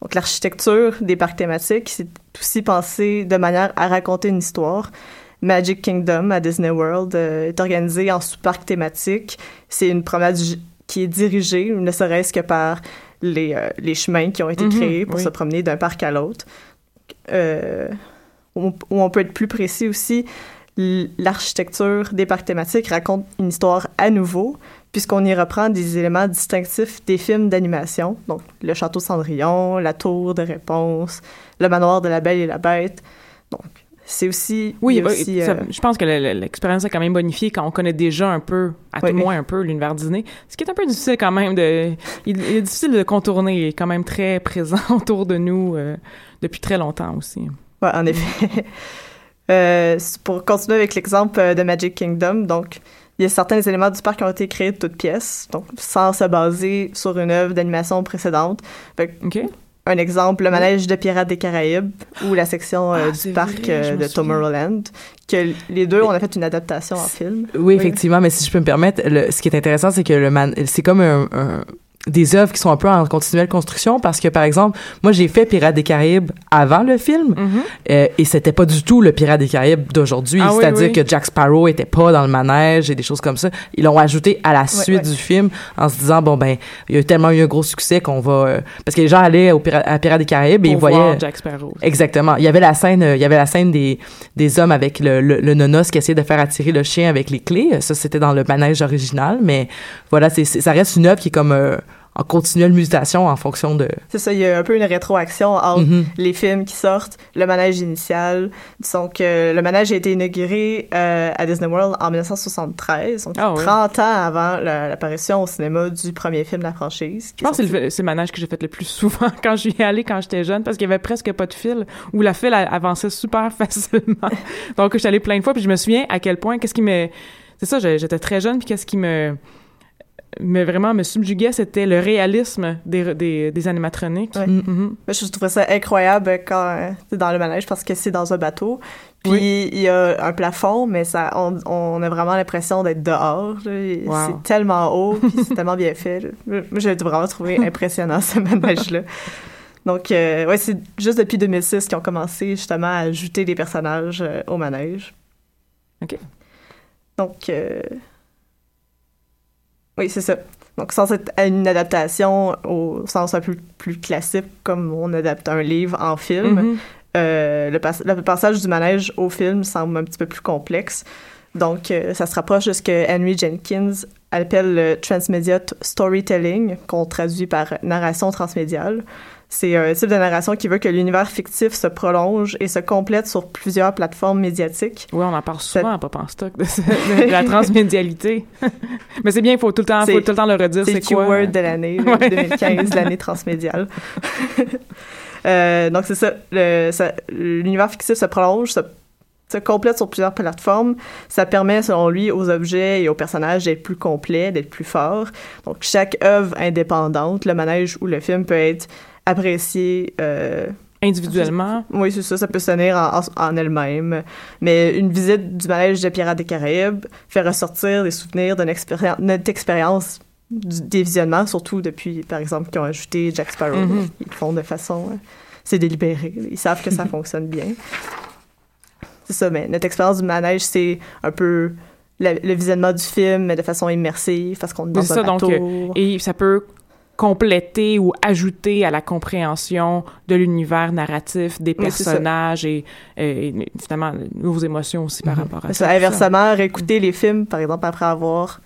Donc l'architecture des parcs thématiques, c'est aussi pensé de manière à raconter une histoire. Magic Kingdom à Disney World euh, est organisé en sous-parcs thématiques. C'est une promenade qui est dirigée, ne serait-ce que par les, euh, les chemins qui ont été Mhm, créés pour oui. se promener d'un parc à l'autre. Euh, où, on- où on peut être plus précis aussi, l'architecture des parcs thématiques raconte une histoire à nouveau, puisqu'on y reprend des éléments distinctifs des films d'animation, donc le château Cendrillon, la tour de réponse, le manoir de la Belle et la Bête. Donc, c'est aussi... Oui, il y a bah, aussi, ça- euh, je pense que le- le- l'expérience est quand même bonifiée quand on connaît déjà un peu, à Oui, tout oui. moins un peu, l'univers Disney. Ce qui est un peu difficile quand même de... Il, il est difficile de contourner. Il est quand même très présent autour de nous euh, depuis très longtemps aussi. Ouais, en effet. Euh, pour continuer avec l'exemple euh, de Magic Kingdom, donc il y a certains éléments du parc qui ont été créés de toutes pièces, donc sans se baser sur une œuvre d'animation précédente. Fait que, OK? Un exemple, le manège de Pirates des Caraïbes ou la section euh, Ah, du parc vrai, euh, de. Tomorrowland, que les deux, on a fait une adaptation en film. Oui, effectivement, mais si je peux me permettre, le- ce qui est intéressant, c'est que le man, c'est comme un, un- des œuvres qui sont un peu en continuelle construction parce que, par exemple, moi, j'ai fait Pirates des Caraïbes avant le film Mhm. euh, et c'était pas du tout le Pirate des Caraïbes d'aujourd'hui. Ah C'est-à-dire oui. que Jack Sparrow était pas dans le manège et des choses comme ça. Ils l'ont ajouté à la suite du film en se disant, bon, ben, il y a tellement eu un gros succès qu'on va... euh, parce que les gens allaient au Pira- à Pirates des Caraïbes et ils voyaient... voir Jack Sparrow. Exactement. Il y avait la scène, euh, il y avait la scène des, des hommes avec le, le, le nonos qui essayait de faire attirer le chien avec les clés. Ça, c'était dans le manège original, mais voilà, c'est, c'est- ça reste une œuvre qui est comme euh, en continuelle mutation en fonction de. C'est ça, il y a un peu une rétroaction entre Mhm. les films qui sortent, le manège initial. Donc, euh, le manège a été inauguré euh, à Disney World en 1973, donc Ah ouais. 30 ans avant la- l'apparition au cinéma du premier film de la franchise. Je pense que c'est le, manège que j'ai fait le plus souvent quand j'y ai allé quand j'étais jeune parce qu'il y avait presque pas de fil ou la file avançait super facilement. Donc, je suis allée plein de fois puis je me souviens à quel point, qu'est-ce qui me... C'est ça, j'étais très jeune puis qu'est-ce qui me... me vraiment me subjuguait, c'était le réalisme des, des, des animatroniques. Ouais. Mhm. Moi, je trouvais ça incroyable quand euh, c'est dans le manège parce que c'est dans un bateau. Puis il y a un plafond, mais ça, on, on a vraiment l'impression d'être dehors. Wow. C'est tellement haut, puis c'est tellement bien fait. j'ai vraiment trouvé impressionnant ce manège-là. Donc, euh, ouais, c'est juste depuis 2006 qu'ils ont commencé justement à ajouter des personnages euh, au manège. OK. Donc, euh, oui, c'est ça. Donc, sans être une adaptation au sens un peu plus classique, comme on adapte un livre en film, Mhm. euh, le, pas- le passage du manège au film semble un petit peu plus complexe. Donc, euh, ça se rapproche de ce que Henry Jenkins appelle le transmedia storytelling, qu'on traduit par narration transmédiale. C'est un type de narration qui veut que l'univers fictif se prolonge et se complète sur plusieurs plateformes médiatiques. Oui, on en parle souvent à Pop en stock de, ce- de la transmédialité. Mais c'est bien, il faut tout le temps, faut tout le temps le redire. C'est le keyword de l'année, là, Ouais. 2015, l'année transmédiale. Euh, donc, c'est ça- L'univers fictif se prolonge, se, se complète sur plusieurs plateformes. Ça permet, selon lui, aux objets et aux personnages d'être plus complets, d'être plus forts. Donc, chaque œuvre indépendante, le manège ou le film, peut être apprécié euh, Individuellement? oui, c'est ça, ça peut se tenir en, en- elle-même. Mais une visite du manège des Pirates des Caraïbes fait ressortir des souvenirs de notre, notre expérience des visionnements, surtout depuis, par exemple, qu'ils ont ajouté Jack Sparrow. Mhm. Ils le font de façon... euh, c'est délibéré. Ils savent que ça fonctionne bien. C'est ça, mais notre expérience du manège, c'est un peu le, le visionnement du film, mais de façon immersive, parce qu'on est dans un ça, donc, bateau. euh, et ça peut compléter ou ajouter à la compréhension de l'univers narratif, des Oui, personnages et, et, et finalement émotions aussi par rapport à ça. ça, inversement, réécouter les films, par exemple, après avoir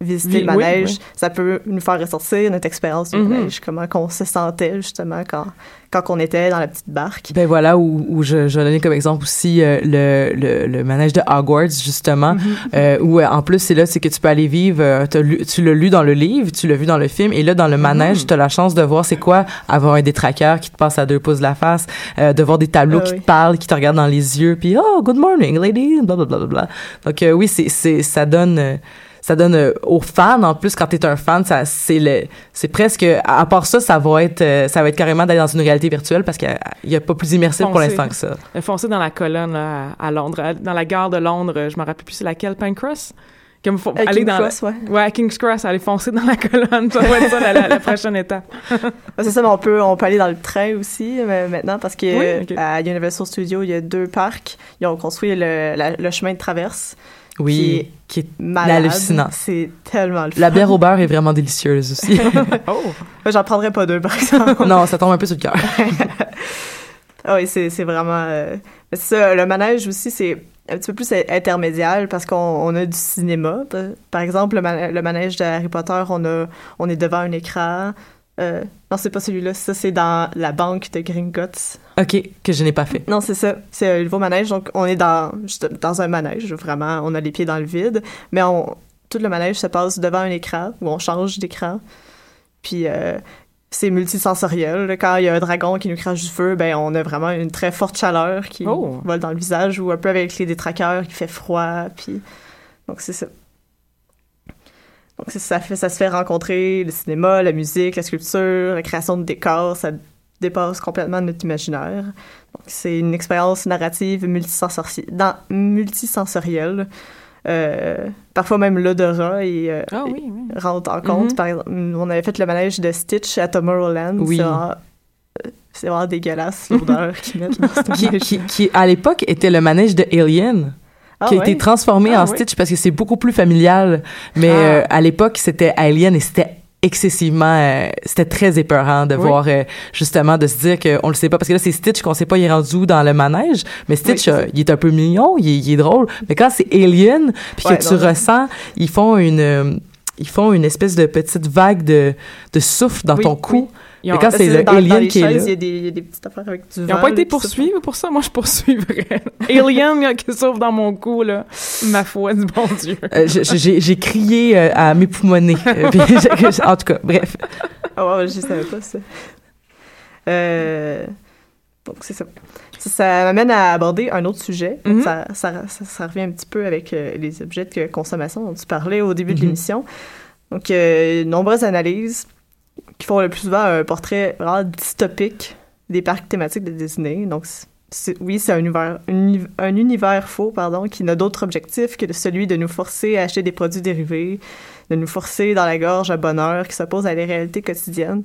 visité Oui, le manège, oui, oui. ça peut nous faire ressortir notre expérience du Mhm. manège, comment qu'on se sentait, justement, quand, quand on était dans la petite barque. Ben voilà où, où je, je donnais comme exemple aussi euh, le, le, le manège de Hogwarts justement Mhm. euh, où euh, en plus c'est là c'est que tu peux aller vivre euh, lu- tu l'as lu dans le livre tu l'as vu dans le film et là dans le Mhm. manège tu as la chance de voir c'est quoi avoir un détraqueur qui te passe à deux pouces de la face euh, de voir des tableaux Ah qui te parlent qui te regardent dans les yeux puis oh good morning lady bla bla bla bla bla donc euh, oui c'est c'est ça donne euh, ça donne euh, aux fans en plus quand t'es un fan ça c'est le c'est presque à part ça ça va être euh, ça va être carrément d'aller dans une réalité virtuelle parce qu'il y a pas plus immersif pour l'instant que ça Euh, Foncer dans la colonne là, à, Londres, à- dans la gare de Londres, je me rappelle plus c'est laquelle, Pancras? Comme faut À aller King's dans Cross, ouais. ouais, à King's Cross, aller foncer dans la colonne, ça va être ça la, la- la prochaine étape. C'est ça, mais on peut, on peut aller dans le train aussi euh, maintenant parce que Oui, ok. à Universal Studios, il y a deux parcs. Ils ont construit le, la- le chemin de traverse Oui, qui est malade. hallucinant. C'est tellement le fun. La bière au beurre est vraiment délicieuse aussi. Oh! J'en prendrais pas deux, par exemple. non, ça tombe un peu sur le cœur. Oui, c'est c'est vraiment... euh, ça, le manège aussi, c'est un petit peu plus intermédiaire parce qu'on on a du cinéma. Par exemple, le manège de Harry Potter, on, a, on est devant un écran. Euh, non, c'est pas celui-là. Ça, c'est dans la banque de Gringotts. OK, que je n'ai pas fait. Non, c'est ça. C'est un nouveau manège. Donc, on est dans, juste dans un manège, vraiment. On a les pieds dans le vide. Mais on, tout le manège se passe devant un écran où on change d'écran. Puis, euh, c'est multisensoriel. Quand il y a un dragon qui nous crache du feu, ben, on a vraiment une très forte chaleur qui Oh. vole dans le visage ou un peu avec les détraqueurs qui fait froid. Puis, donc, c'est ça. Donc, ça, fait, ça se fait rencontrer le cinéma, la musique, la sculpture, la création de décors. Ça dépasse complètement notre imaginaire. Donc, c'est une expérience narrative multisensorielle. Euh, parfois même l'odorat et, euh, Ah oui, oui. rentre en compte. Mhm. Par exemple, on avait fait le manège de Stitch à Tomorrowland. Oui. C'est vraiment, euh, vraiment dégueulasse l'odeur qu'ils mettent dans ce qui, qui, qui, à l'époque, était le manège de Alien. Ah qui a été transformé Ah en ouais? Stitch parce que c'est beaucoup plus familial. Mais Ah. euh, à l'époque, c'était Alien et c'était excessivement euh, c'était très épeurant de Oui. voir euh, justement de se dire que on le sait pas parce que là c'est Stitch qu'on sait pas il est rendu où dans le manège mais Stitch euh, il est un peu mignon il est, il est drôle mais quand c'est Alien puis Ouais, que tu ressens ils font une ils font une espèce de petite vague de, de souffle dans Oui, ton cou Ils et ont- quand c'est le dans, dans Alien les qui est chaises, là Il y, a des, il y a des petites affaires avec du Ils n'ont pas été poursuivis pour ça. Moi, je poursuivrais. Alien là, qui s'ouvre dans mon cou, là. Ma foi du bon Dieu. Euh, j'ai crié euh, à m'époumoner Euh, en tout cas bref Ah ouais, je savais pas ça. Euh, donc, c'est ça. Ça, ça m'amène à aborder un autre sujet. Mhm. ça, ça, ça, ça revient un petit peu avec euh, les objets de consommation dont tu parlais au début de Mhm. l'émission. Donc, euh, nombreuses analyses qui font le plus souvent un portrait vraiment dystopique des parcs thématiques de Disney. Donc, oui, c'est un univers, uni- un univers faux, pardon, qui n'a d'autre objectif que celui de nous forcer à acheter des produits dérivés, de nous forcer dans la gorge un bonheur qui s'oppose à la réalité quotidienne.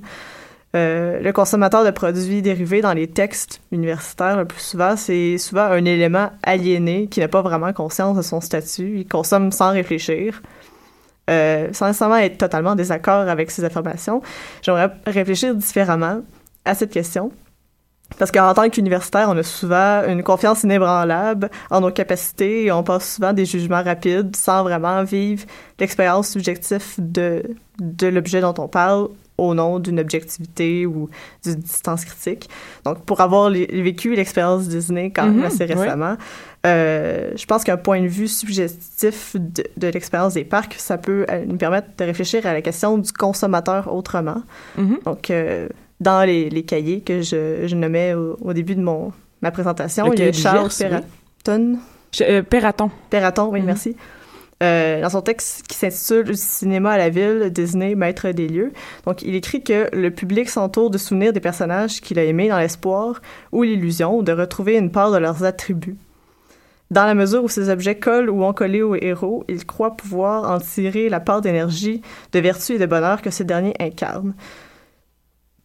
Euh, le consommateur de produits dérivés dans les textes universitaires, le plus souvent, c'est souvent un élément aliéné qui n'a pas vraiment conscience de son statut. Il consomme sans réfléchir, euh, sans nécessairement être totalement en désaccord avec ces affirmations. J'aimerais réfléchir différemment à cette question. Parce qu'en tant qu'universitaire, on a souvent une confiance inébranlable en nos capacités et on passe souvent des jugements rapides sans vraiment vivre l'expérience subjective de l'objet dont on parle au nom d'une objectivité ou d'une distance critique. Donc, pour avoir les- vécu l'expérience Disney quand même Mhm, assez oui. récemment, euh, je pense qu'un point de vue subjectif de, de l'expérience des parcs, ça peut euh, nous permettre de réfléchir à la question du consommateur autrement. Mhm. Donc, euh, dans les, les cahiers que je, je nommais au, au début de mon, ma présentation, Le il y a Charles oui. Perraton, Je- euh, Perraton. Perraton, oui, Mhm. merci. Euh, dans son texte qui s'intitule Cinéma à la ville, Disney, maître des lieux. Donc, il écrit que le public s'entoure de souvenirs des personnages qu'il a aimés dans l'espoir ou l'illusion de retrouver une part de leurs attributs. Dans la mesure où ces objets collent ou ont collé au héros, il croit pouvoir en tirer la part d'énergie, de vertu et de bonheur que ces derniers incarnent.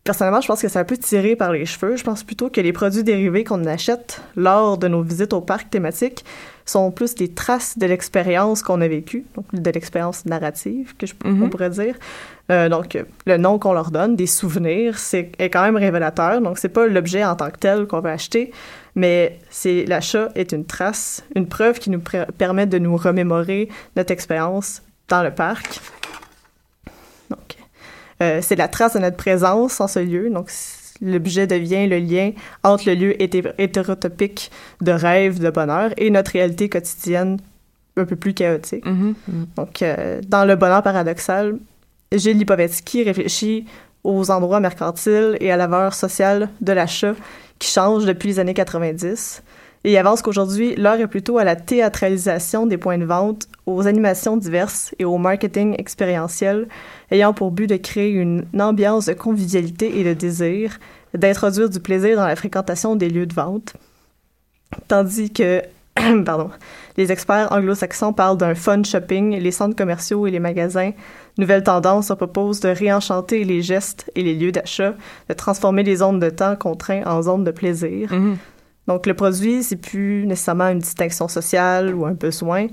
Personnellement, je pense que c'est un peu tiré par les cheveux. Je pense plutôt que les produits dérivés qu'on achète lors de nos visites au parc thématique sont plus des traces de l'expérience qu'on a vécue, donc de l'expérience narrative, que je, on pourrait dire. Euh, donc, le nom qu'on leur donne, des souvenirs, c'est est quand même révélateur. Donc, c'est pas l'objet en tant que tel qu'on va acheter, mais c'est l'achat est une trace, une preuve qui nous permet de nous remémorer notre expérience dans le parc. Donc, euh, c'est la trace de notre présence en ce lieu. Donc, l'objet devient le lien entre le lieu hété- hétérotopique de rêve, de bonheur, et notre réalité quotidienne un peu plus chaotique. Mhm. Donc, euh, dans le bonheur paradoxal, Gilles Lipovetsky réfléchit aux endroits mercantiles et à la valeur sociale de l'achat qui change depuis les années 90. Et il avance qu'aujourd'hui, l'heure est plutôt à la théâtralisation des points de vente, aux animations diverses et au marketing expérientiel, ayant pour but de créer une ambiance de convivialité et de désir, d'introduire du plaisir dans la fréquentation des lieux de vente. Tandis que, pardon, les experts anglo-saxons parlent d'un fun shopping, les centres commerciaux et les magasins. Nouvelle tendance se propose de réenchanter les gestes et les lieux d'achat, de transformer les zones de temps contraints en zones de plaisir. Mhm. Donc, le produit, c'est plus nécessairement une distinction sociale ou un besoin.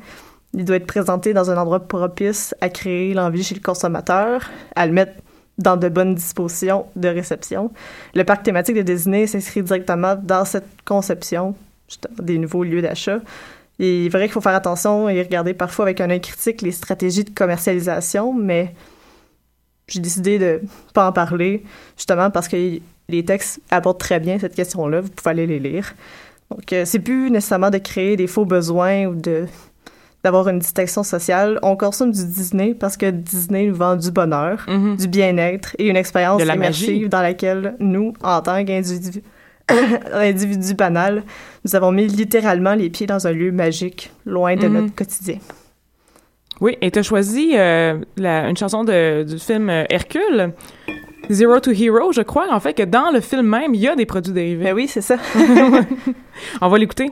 Il doit être présenté dans un endroit propice à créer l'envie chez le consommateur, à le mettre dans de bonnes dispositions de réception. Le parc thématique de Disney s'inscrit directement dans cette conception des nouveaux lieux d'achat. Il est vrai qu'il faut faire attention et regarder parfois avec un œil critique les stratégies de commercialisation, mais j'ai décidé de pas en parler, justement parce que les textes abordent très bien cette question-là. Vous pouvez aller les lire. Donc, euh, c'est plus nécessairement de créer des faux besoins ou de d'avoir une distinction sociale. On consomme du Disney parce que Disney nous vend du bonheur, Mhm. du bien-être et une expérience De la immersive magie. dans laquelle nous, en tant qu'individus individus banals, nous avons mis littéralement les pieds dans un lieu magique, loin de Mhm. notre quotidien. Oui, et tu as choisi euh, la- une chanson de- du film euh, Hercule, Zero to Hero, je crois, en fait, que dans le film même, il y a des produits dérivés. Ben oui, c'est ça. On va l'écouter.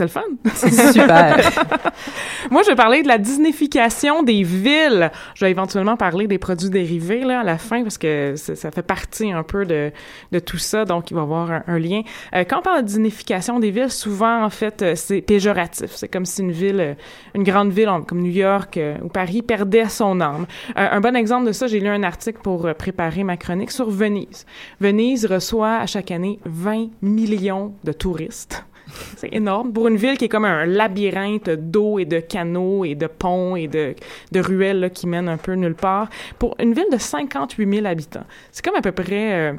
C'est le fun! C'est super. Moi, je vais parler de la Disneyfication des villes. Je vais éventuellement parler des produits dérivés là, à la fin parce que ça, fait partie un peu de, de tout ça, donc il va y avoir un, un lien. Euh, quand on parle de Disneyfication des villes, souvent, en fait, euh, c'est péjoratif. C'est comme si une ville, euh, une grande ville comme New York ou Paris perdait son âme. Euh, un bon exemple de ça, j'ai lu un article pour préparer ma chronique sur Venise. Venise reçoit à chaque année 20 millions de touristes. C'est énorme. Pour une ville qui est comme un labyrinthe d'eau et de canaux et de ponts et de, ruelles là, qui mènent un peu nulle part. Pour une ville de 58 000 habitants. C'est comme à peu près... euh,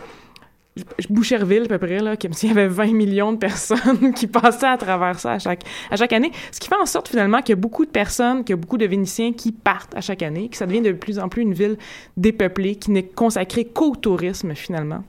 Boucherville, à peu près, là, comme s'il y avait 20 millions de personnes qui passaient à travers ça à chaque, à chaque année. Ce qui fait en sorte, finalement, qu'il y a beaucoup de personnes, qu'il y a beaucoup de Vénitiens qui partent à chaque année, que ça devient de plus en plus une ville dépeuplée, qui n'est consacrée qu'au tourisme, finalement.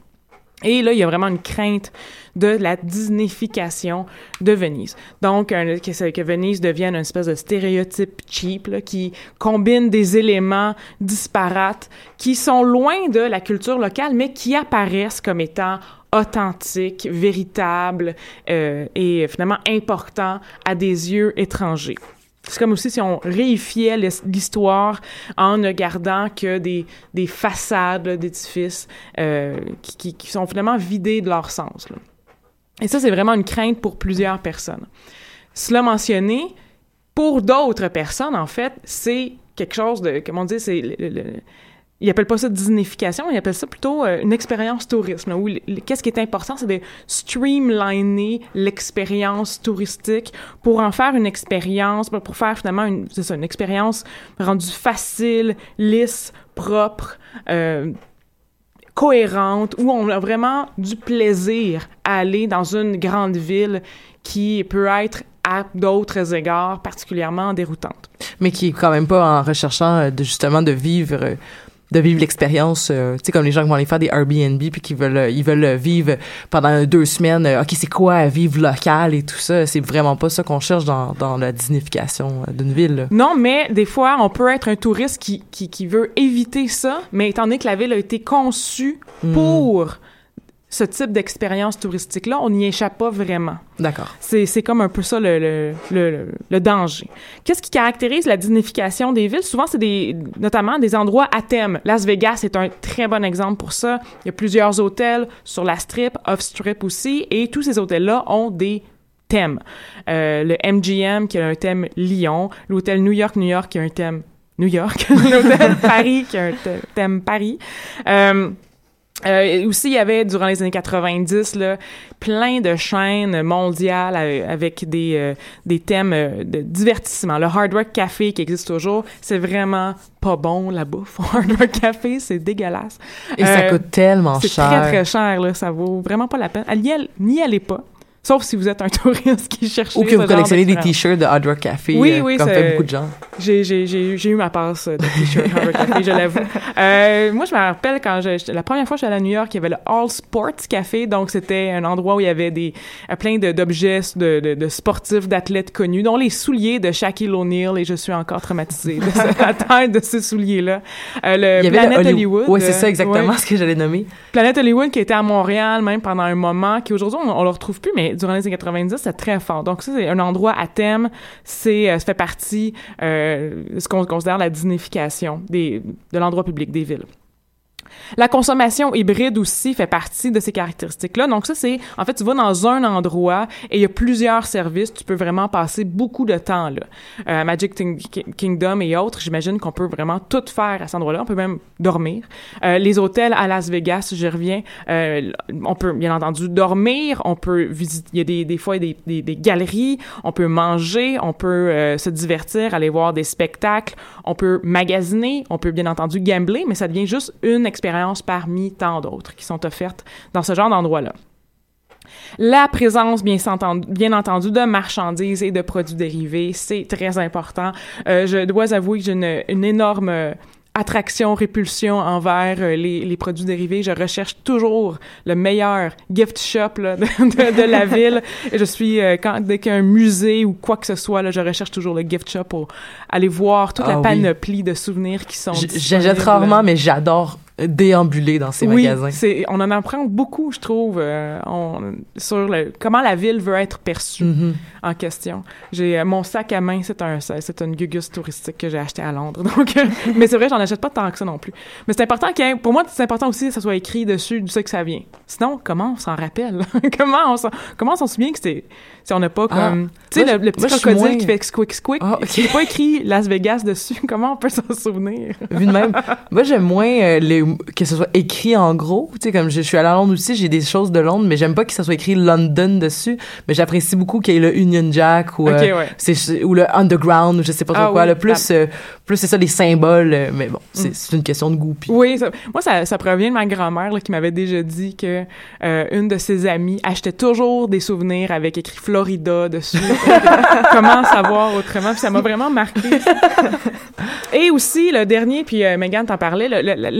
Et là, il y a vraiment une crainte de la Disneyfication de Venise. Donc, que, que Venise devienne une espèce de stéréotype cheap là, qui combine des éléments disparates qui sont loin de la culture locale, mais qui apparaissent comme étant authentiques, véritables euh, et finalement importants à des yeux étrangers. C'est comme aussi si on réifiait l'his- l'histoire en ne gardant que des, des façades d'édifices euh, qui, qui, sont finalement vidées de leur sens. Et ça, c'est vraiment une crainte pour plusieurs personnes. Cela mentionné, pour d'autres personnes, en fait, c'est quelque chose de, comment dire, c'est ils appellent pas ça Disneyfication, ils appellent ça plutôt euh, une expérience tourisme. où qu'est-ce qui est important, c'est de streamliner l'expérience touristique pour en faire une expérience, pour faire finalement une, ça, une expérience rendue facile, lisse, propre, euh, cohérente, où on a vraiment du plaisir à aller dans une grande ville qui peut être à d'autres égards particulièrement déroutante. mais qui est quand même pas en recherchant euh, justement de vivre de vivre l'expérience euh, tu sais comme les gens qui vont aller faire des Airbnb puis qui veulent euh, ils veulent euh, vivre pendant deux semaines euh, ok c'est quoi vivre local et tout ça? C'est vraiment pas ça qu'on cherche dans, dans la dignification d'une ville là. Non, mais des fois, on peut être un touriste qui, qui, qui veut éviter ça, mais étant donné que la ville a été conçue Hmm. pour ce type d'expérience touristique-là, on n'y échappe pas vraiment. d'accord C'est, comme un peu ça le, le, le, le danger. Qu'est-ce qui caractérise la dignification des villes? Souvent, c'est des, notamment des endroits à thème. Las Vegas est un très bon exemple pour ça. Il y a plusieurs hôtels sur la strip, off-strip aussi, et tous ces hôtels-là ont des thèmes. Euh, le MGM qui a un thème Lyon, l'hôtel New York, New York qui a un thème New York, l'hôtel Paris qui a un th- thème Paris. Euh, euh, aussi, il y avait, durant les années 90, là, plein de chaînes mondiales avec des, euh, des thèmes euh, de divertissement. Le Hard Rock Café qui existe toujours, c'est vraiment pas bon, la bouffe au Hard Rock Café, c'est dégueulasse. et ça coûte tellement C'est cher très, très cher, là. Ça vaut vraiment pas la peine. N'y allez, n'y allez pas. Sauf si vous êtes un touriste qui cherche ou que vous collectionnez des t-shirts de Hard Rock Café Oui, euh, oui, comme fait beaucoup de gens J'ai, j'ai, j'ai, j'ai eu ma passe de t-shirt Hard Rock Café, je l'avoue. Euh, moi, je me rappelle quand je, la première fois que j'étais allée à New York, il y avait le All Sports Café. Donc, c'était un endroit où il y avait des, euh, plein de, d'objets de, de, de sportifs, d'athlètes connus, dont les souliers de Shaquille O'Neal. Et je suis encore traumatisée de la taille de ces souliers-là. Euh, le il y avait Planet Hollywood. oui c'est ça exactement ouais. ce que j'allais nommer Planet Hollywood qui était à Montréal même pendant un moment, qui aujourd'hui on, on le retrouve plus, mais durant les années 90 c'était très fort. Donc ça c'est un endroit à thème, c'est euh, ça fait partie euh, ce qu'on considère la dignification des de l'endroit public des villes. La consommation hybride aussi fait partie de ces caractéristiques-là. Donc ça, c'est, en fait, tu vas dans un endroit et il y a plusieurs services. Tu peux vraiment passer beaucoup de temps là. Euh, Magic Kingdom et autres, j'imagine qu'on peut vraiment tout faire à cet endroit-là. On peut même dormir. Euh, les hôtels à Las Vegas, je reviens, euh, on peut bien entendu dormir. On peut visiter. Il y a des, fois des, galeries. On peut manger. On peut se divertir, aller voir des spectacles. On peut magasiner. On peut bien entendu gambler, mais ça devient juste une expérience parmi tant d'autres qui sont offertes dans ce genre d'endroit-là. La présence, bien, bien entendu, de marchandises et de produits dérivés, c'est très important. Euh, je dois avouer que j'ai une, une énorme euh, attraction, répulsion envers euh, les, les produits dérivés. Je recherche toujours le meilleur gift shop là, de, de- de la ville. Et je suis, euh, quand, dès qu'il y a un musée ou quoi que ce soit, là, je recherche toujours le gift shop pour aller voir toute Ah la oui. panoplie de souvenirs qui sont j'achète rarement mais j'adore déambuler dans ces oui, magasins c'est, on en apprend beaucoup, je trouve, euh, on- sur le, comment la ville veut être perçue Mhm. en question. J'ai euh, mon sac à main, c'est un, c'est une gugus touristique que j'ai acheté à Londres. Donc, euh, mais c'est vrai, j'en achète pas tant que ça non plus. Mais c'est important qu'il y ait- pour moi, c'est important aussi que ça soit écrit dessus d'où c'est que ça vient. Sinon, comment on s'en rappelle? Comment on s'en, comment on s'en souvient que c'est, si on n'a pas Ah. comme, tu sais, le, le petit moi, crocodile moins- qui fait squick squick, Ah, ok. il n'est pas écrit Las Vegas dessus. Comment on peut s'en souvenir? Vu de même. Moi, j'aime moins les, que ce soit écrit en gros. Tu sais, comme je, je suis allée à Londres aussi, j'ai des choses de Londres, mais j'aime pas que ça soit écrit London dessus. Mais j'apprécie beaucoup qu'il y ait le Union Jack ou, euh, ouais. c'est, ou le Underground ou je sais pas trop Ah quoi. oui, le plus, euh, plus c'est ça, les symboles. euh, mais bon, c'est, Mm. c'est une question de goût. Oui, ça- moi, ça, ça provient de ma grand-mère qui m'avait déjà dit que euh, une de ses amies achetait toujours des souvenirs avec écrit Florida dessus. Comment savoir autrement? Puis ça m'a vraiment marqué. Et aussi, le dernier, puis Megan t'en parlait, le-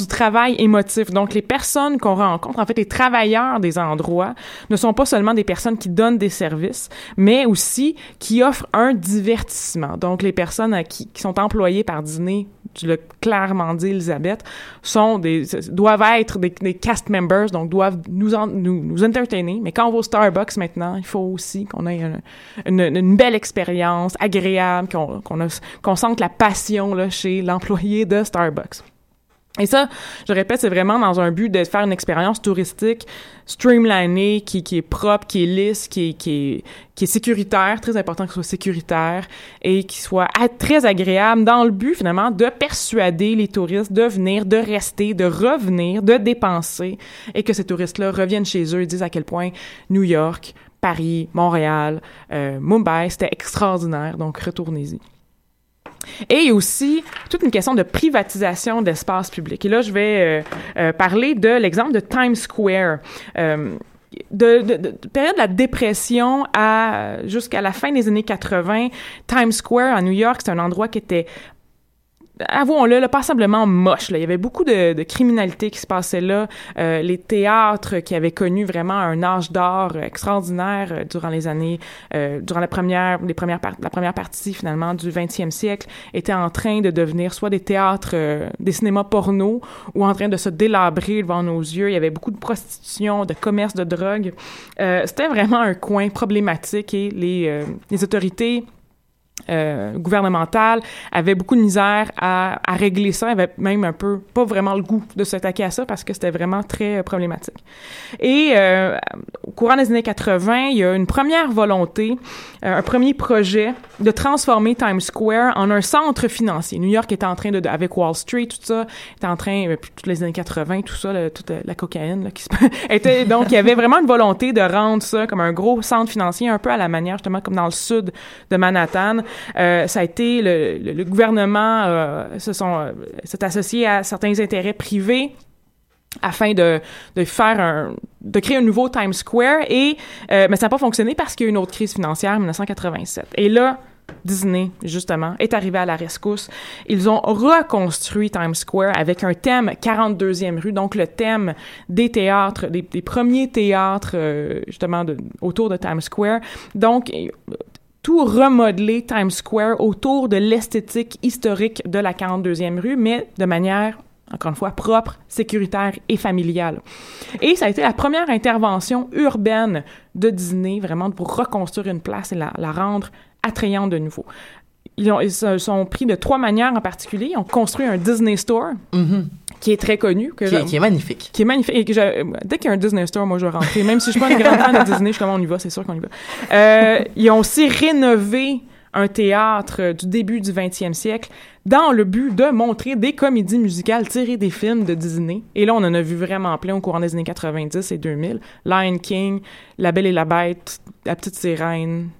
du travail émotif. Donc, les personnes qu'on rencontre, en fait, les travailleurs des endroits, ne sont pas seulement des personnes qui donnent des services, mais aussi qui offrent un divertissement. Donc, les personnes qui, sont employées par Disney, tu l'as clairement dit, Elisabeth, sont des, doivent être des, cast members, donc doivent nous, en- nous, nous entertainer. Mais quand on va au Starbucks maintenant, il faut aussi qu'on ait une, belle expérience agréable, qu'on qu'on sente la passion là, chez l'employé de Starbucks. Et ça, je répète, c'est vraiment dans un but de faire une expérience touristique streamlinée, qui, qui est propre, qui est lisse, qui est, qui qui est sécuritaire, très important que soit sécuritaire, et qui soit très agréable dans le but, finalement, de persuader les touristes de venir, de rester, de revenir, de dépenser, et que ces touristes-là reviennent chez eux et disent à quel point New York, Paris, Montréal, euh, Mumbai, c'était extraordinaire, donc retournez-y. Et aussi toute une question de privatisation d'espace public. Et là, je vais euh, euh, parler de l'exemple de Times Square. Euh, de, de- de période de la dépression à jusqu'à la fin des années 80, Times Square à New York, c'est un endroit qui était avouons-le, là, passablement moche. Là. Il y avait beaucoup de, de criminalité qui se passait là. Euh, les théâtres qui avaient connu vraiment un âge d'or euh, extraordinaire euh, durant les années, euh, durant la première, les premières la première partie finalement du 20e siècle, étaient en train de devenir soit des théâtres, euh, des cinémas porno, ou en train de se délabrer devant nos yeux. Il y avait beaucoup de prostitution, de commerce de drogue. Euh, C'était vraiment un coin problématique et les, les autorités euh, gouvernementale avait beaucoup de misère à, à régler ça, avait même un peu pas vraiment le goût de s'attaquer à ça parce que c'était vraiment très euh, problématique. Et euh, au courant des années 80, il y a une première volonté, euh, un premier projet de transformer Times Square en un centre financier. New York était en train de, avec Wall Street, tout ça, était en train, euh, puis toutes les années 80, tout ça, toute la, la cocaïne là, qui se était donc il y avait vraiment une volonté de rendre ça comme un gros centre financier, un peu à la manière justement comme dans le sud de Manhattan. Euh, ça a été le, gouvernement euh, sont euh, s'est associé à certains intérêts privés afin de, faire un de créer un nouveau Times Square et euh, mais ça n'a pas fonctionné parce qu'il y a eu une autre crise financière en 1987 et là Disney, justement, est arrivé à la rescousse. Ils ont reconstruit Times Square avec un thème 42e rue, donc le thème des théâtres, des, premiers théâtres, justement, autour de Times Square. Donc, tout remodeler Times Square autour de l'esthétique historique de la 42e rue, mais de manière encore une fois, propre, sécuritaire et familiale. Et ça a été la première intervention urbaine de Disney, vraiment pour reconstruire une place et la, la rendre attrayante de nouveau. Ils, ont, ils se sont pris de trois manières en particulier. Ils ont construit un Disney Store, qui est très connu. Que Qui est- je- qui est magnifique. Qui est magnifique. Et que je- dès qu'il y a un Disney Store, moi, je vais rentrer. Même si je suis pas une grande fan de Disney, je suis comme, on y va, c'est sûr qu'on y va. Euh, ils ont aussi rénové un théâtre du début du 20e siècle dans le but de montrer des comédies musicales tirées des films de Disney. Et là, on en a vu vraiment plein au courant des années 90 et 2000. Lion King, La Belle et la Bête, La Petite Sirène.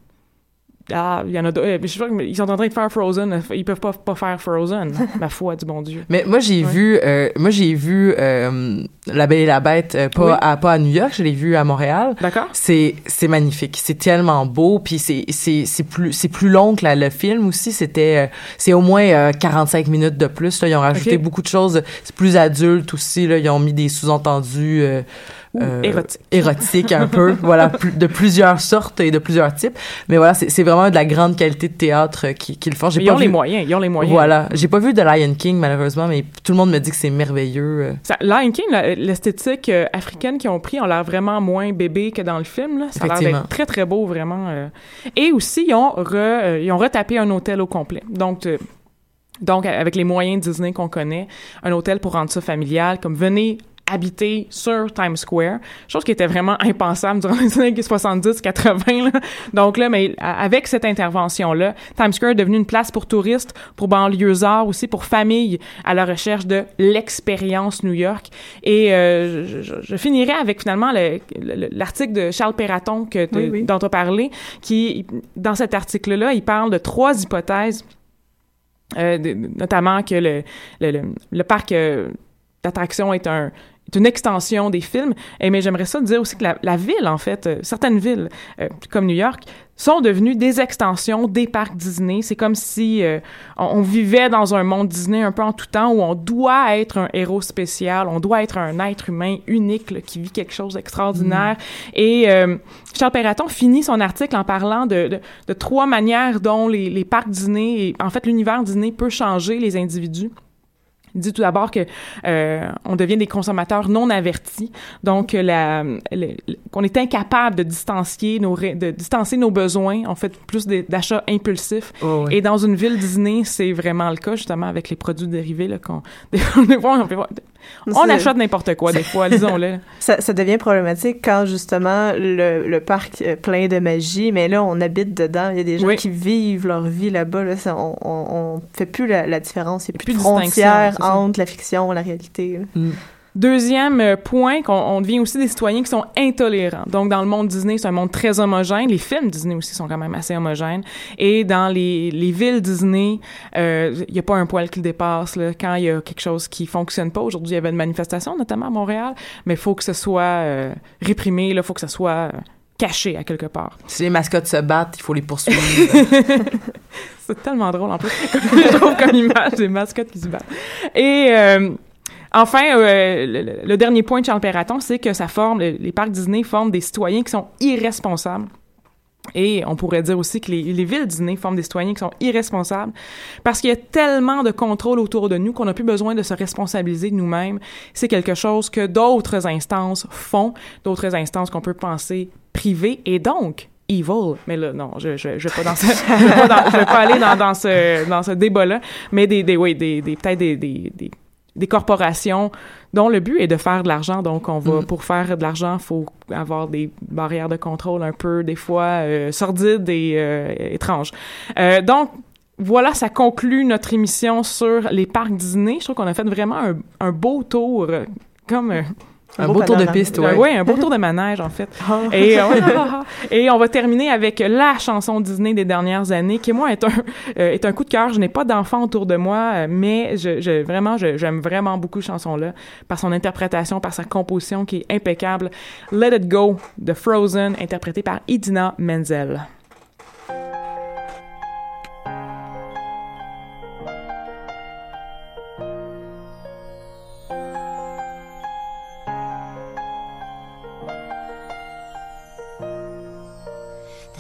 Ah, il y en a d'autres. Euh, Je sais pas, mais ils sont en train de faire Frozen. Ils peuvent pas, pas faire Frozen. Ma foi du bon Dieu. Mais moi j'ai Ouais. vu, euh, moi j'ai vu euh, La Belle et la Bête euh, pas Oui. à pas à New York, je l'ai vu à Montréal. D'accord. C'est c'est magnifique, c'est tellement beau, puis c'est c'est c'est plus c'est plus long que la- le film aussi. C'était c'est au moins euh, 45 minutes de plus. Là, ils ont rajouté beaucoup de choses. C'est plus adulte aussi. Là, ils ont mis des sous-entendus. Euh, érotiques. érotiques un peu, voilà, de plusieurs sortes et de plusieurs types. Mais voilà, c'est vraiment de la grande qualité de théâtre euh, qui- qu'ils font. Ils pas ont les moyens. Ils ont les moyens. Voilà, j'ai pas vu de Lion King malheureusement, mais tout le monde me dit que c'est merveilleux. euh. Ça, Lion King, l'esthétique euh, africaine qu'ils ont pris, ont l'air vraiment moins bébé que dans le film. Là. Ça a l'air très, très beau, vraiment. euh. Et aussi, ils ont, re- ils ont retapé un hôtel au complet. Donc, donc, avec les moyens Disney qu'on connaît, un hôtel pour rendre ça familial, comme venez habiter sur Times Square, chose qui était vraiment impensable durant les années 70-80. là. Donc là, mais avec cette intervention-là, Times Square est devenu une place pour touristes, pour banlieusards aussi, pour familles à la recherche de l'expérience New York. Et euh, je, je- finirai avec finalement le- le- l'article de Charles Perraton que Oui, oui. dont as parlé, qui, dans cet article-là, il parle de trois hypothèses euh, de- notamment que le, le, le, le parc euh, d'attractions est un est une extension des films. Et, mais j'aimerais ça dire aussi que la, la ville, en fait, euh, certaines villes, euh, comme New York, sont devenues des extensions des parcs Disney. C'est comme si euh, on, on vivait dans un monde Disney un peu en tout temps où on doit être un héros spécial, on doit être un être humain unique là, qui vit quelque chose d'extraordinaire. Et euh, Charles Perraton finit son article en parlant de, de, de trois manières dont les, les parcs Disney, et en fait l'univers Disney peut changer les individus. Il dit tout d'abord que euh, on devient des consommateurs non avertis, donc euh, la, qu'on est incapable de distancier nos de distancer nos besoins, en fait plus d'achats impulsifs. Oh, oui. Et dans une ville Disney, c'est vraiment le cas justement avec les produits dérivés là qu'on on, fait- on achète n'importe quoi des fois, disons-le. Ça, ça devient problématique quand justement le, le parc est plein de magie, mais là on habite dedans. Il y a des gens Oui. qui vivent leur vie là-bas. Là, on, on, on fait plus la, la différence. Il n'y a plus, de ça. entre la fiction et la réalité. Deuxième euh, point, qu'on on devient aussi des citoyens qui sont intolérants. Donc, dans le monde Disney, c'est un monde très homogène. Les films Disney aussi sont quand même assez homogènes. Et dans les, les villes Disney, euh, il n'y a pas un poil qui le dépasse. Là. Quand il y a quelque chose qui fonctionne pas, aujourd'hui, il y avait une manifestation, notamment à Montréal, mais il faut que ce soit euh, réprimé, il faut que ce soit euh, caché à quelque part. Si les mascottes se battent, il faut les poursuivre. C'est tellement drôle en plus. je trouve comme image des mascottes qui se battent. Et euh, enfin, euh, le, le- dernier point de Charles Perraton, c'est que ça forme, le- les parcs Disney forment des citoyens qui sont irresponsables. Et on pourrait dire aussi que les, les villes Disney forment des citoyens qui sont irresponsables parce qu'il y a tellement de contrôle autour de nous qu'on n'a plus besoin de se responsabiliser nous-mêmes. C'est quelque chose que d'autres instances font, d'autres instances qu'on peut penser privées et donc evil. Mais là, non, je je, je vais pas dans ce, je vais pas, pas aller dans, dans ce dans ce débat-là, mais des des oui des, des peut-être des, des, des des corporations dont le but est de faire de l'argent. Donc, on va, pour faire de l'argent, faut avoir des barrières de contrôle un peu, des fois, euh, sordides et euh, étranges. Euh, donc, voilà, ça conclut notre émission sur les parcs Disney. Je trouve qu'on a fait vraiment un, un beau tour, comme... Un beau tour de piste, ouais. Oui, un beau tour de manège, en fait. Et, euh, et on va terminer avec la chanson Disney des dernières années, qui, moi, est un, euh, est un coup de cœur. Je n'ai pas d'enfants autour de moi, euh, mais je, je, vraiment, j'aime vraiment beaucoup cette chanson-là, par son interprétation, par sa composition qui est impeccable. Let It Go de Frozen, interprété par Idina Menzel.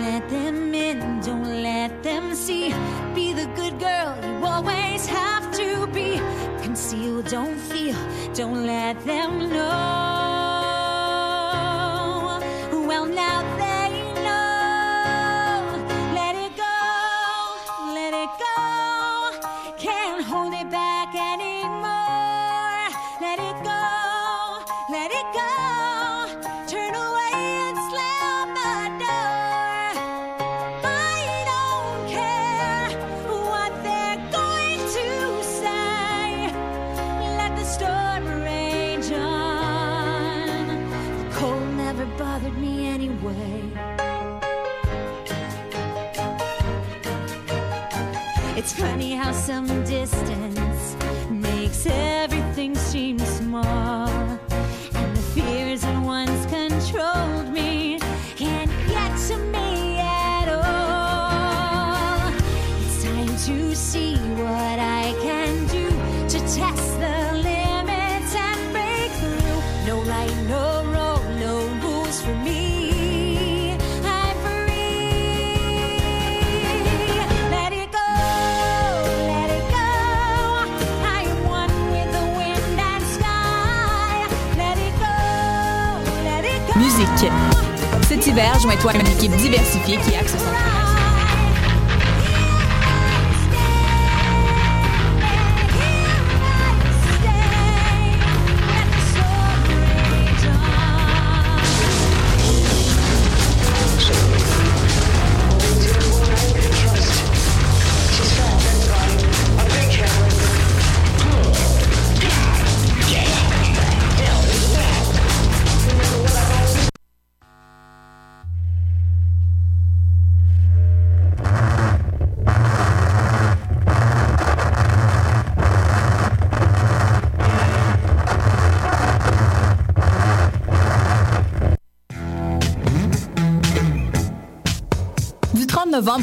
Let them in, don't let them see. Be the good girl you always have to be. Conceal, don't feel, don't let them know. Well, now how some distance makes everything Hiver, joins-toi à une équipe diversifiée qui axe son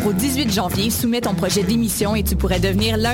au 18 janvier, soumets ton projet d'émission et tu pourrais devenir l'un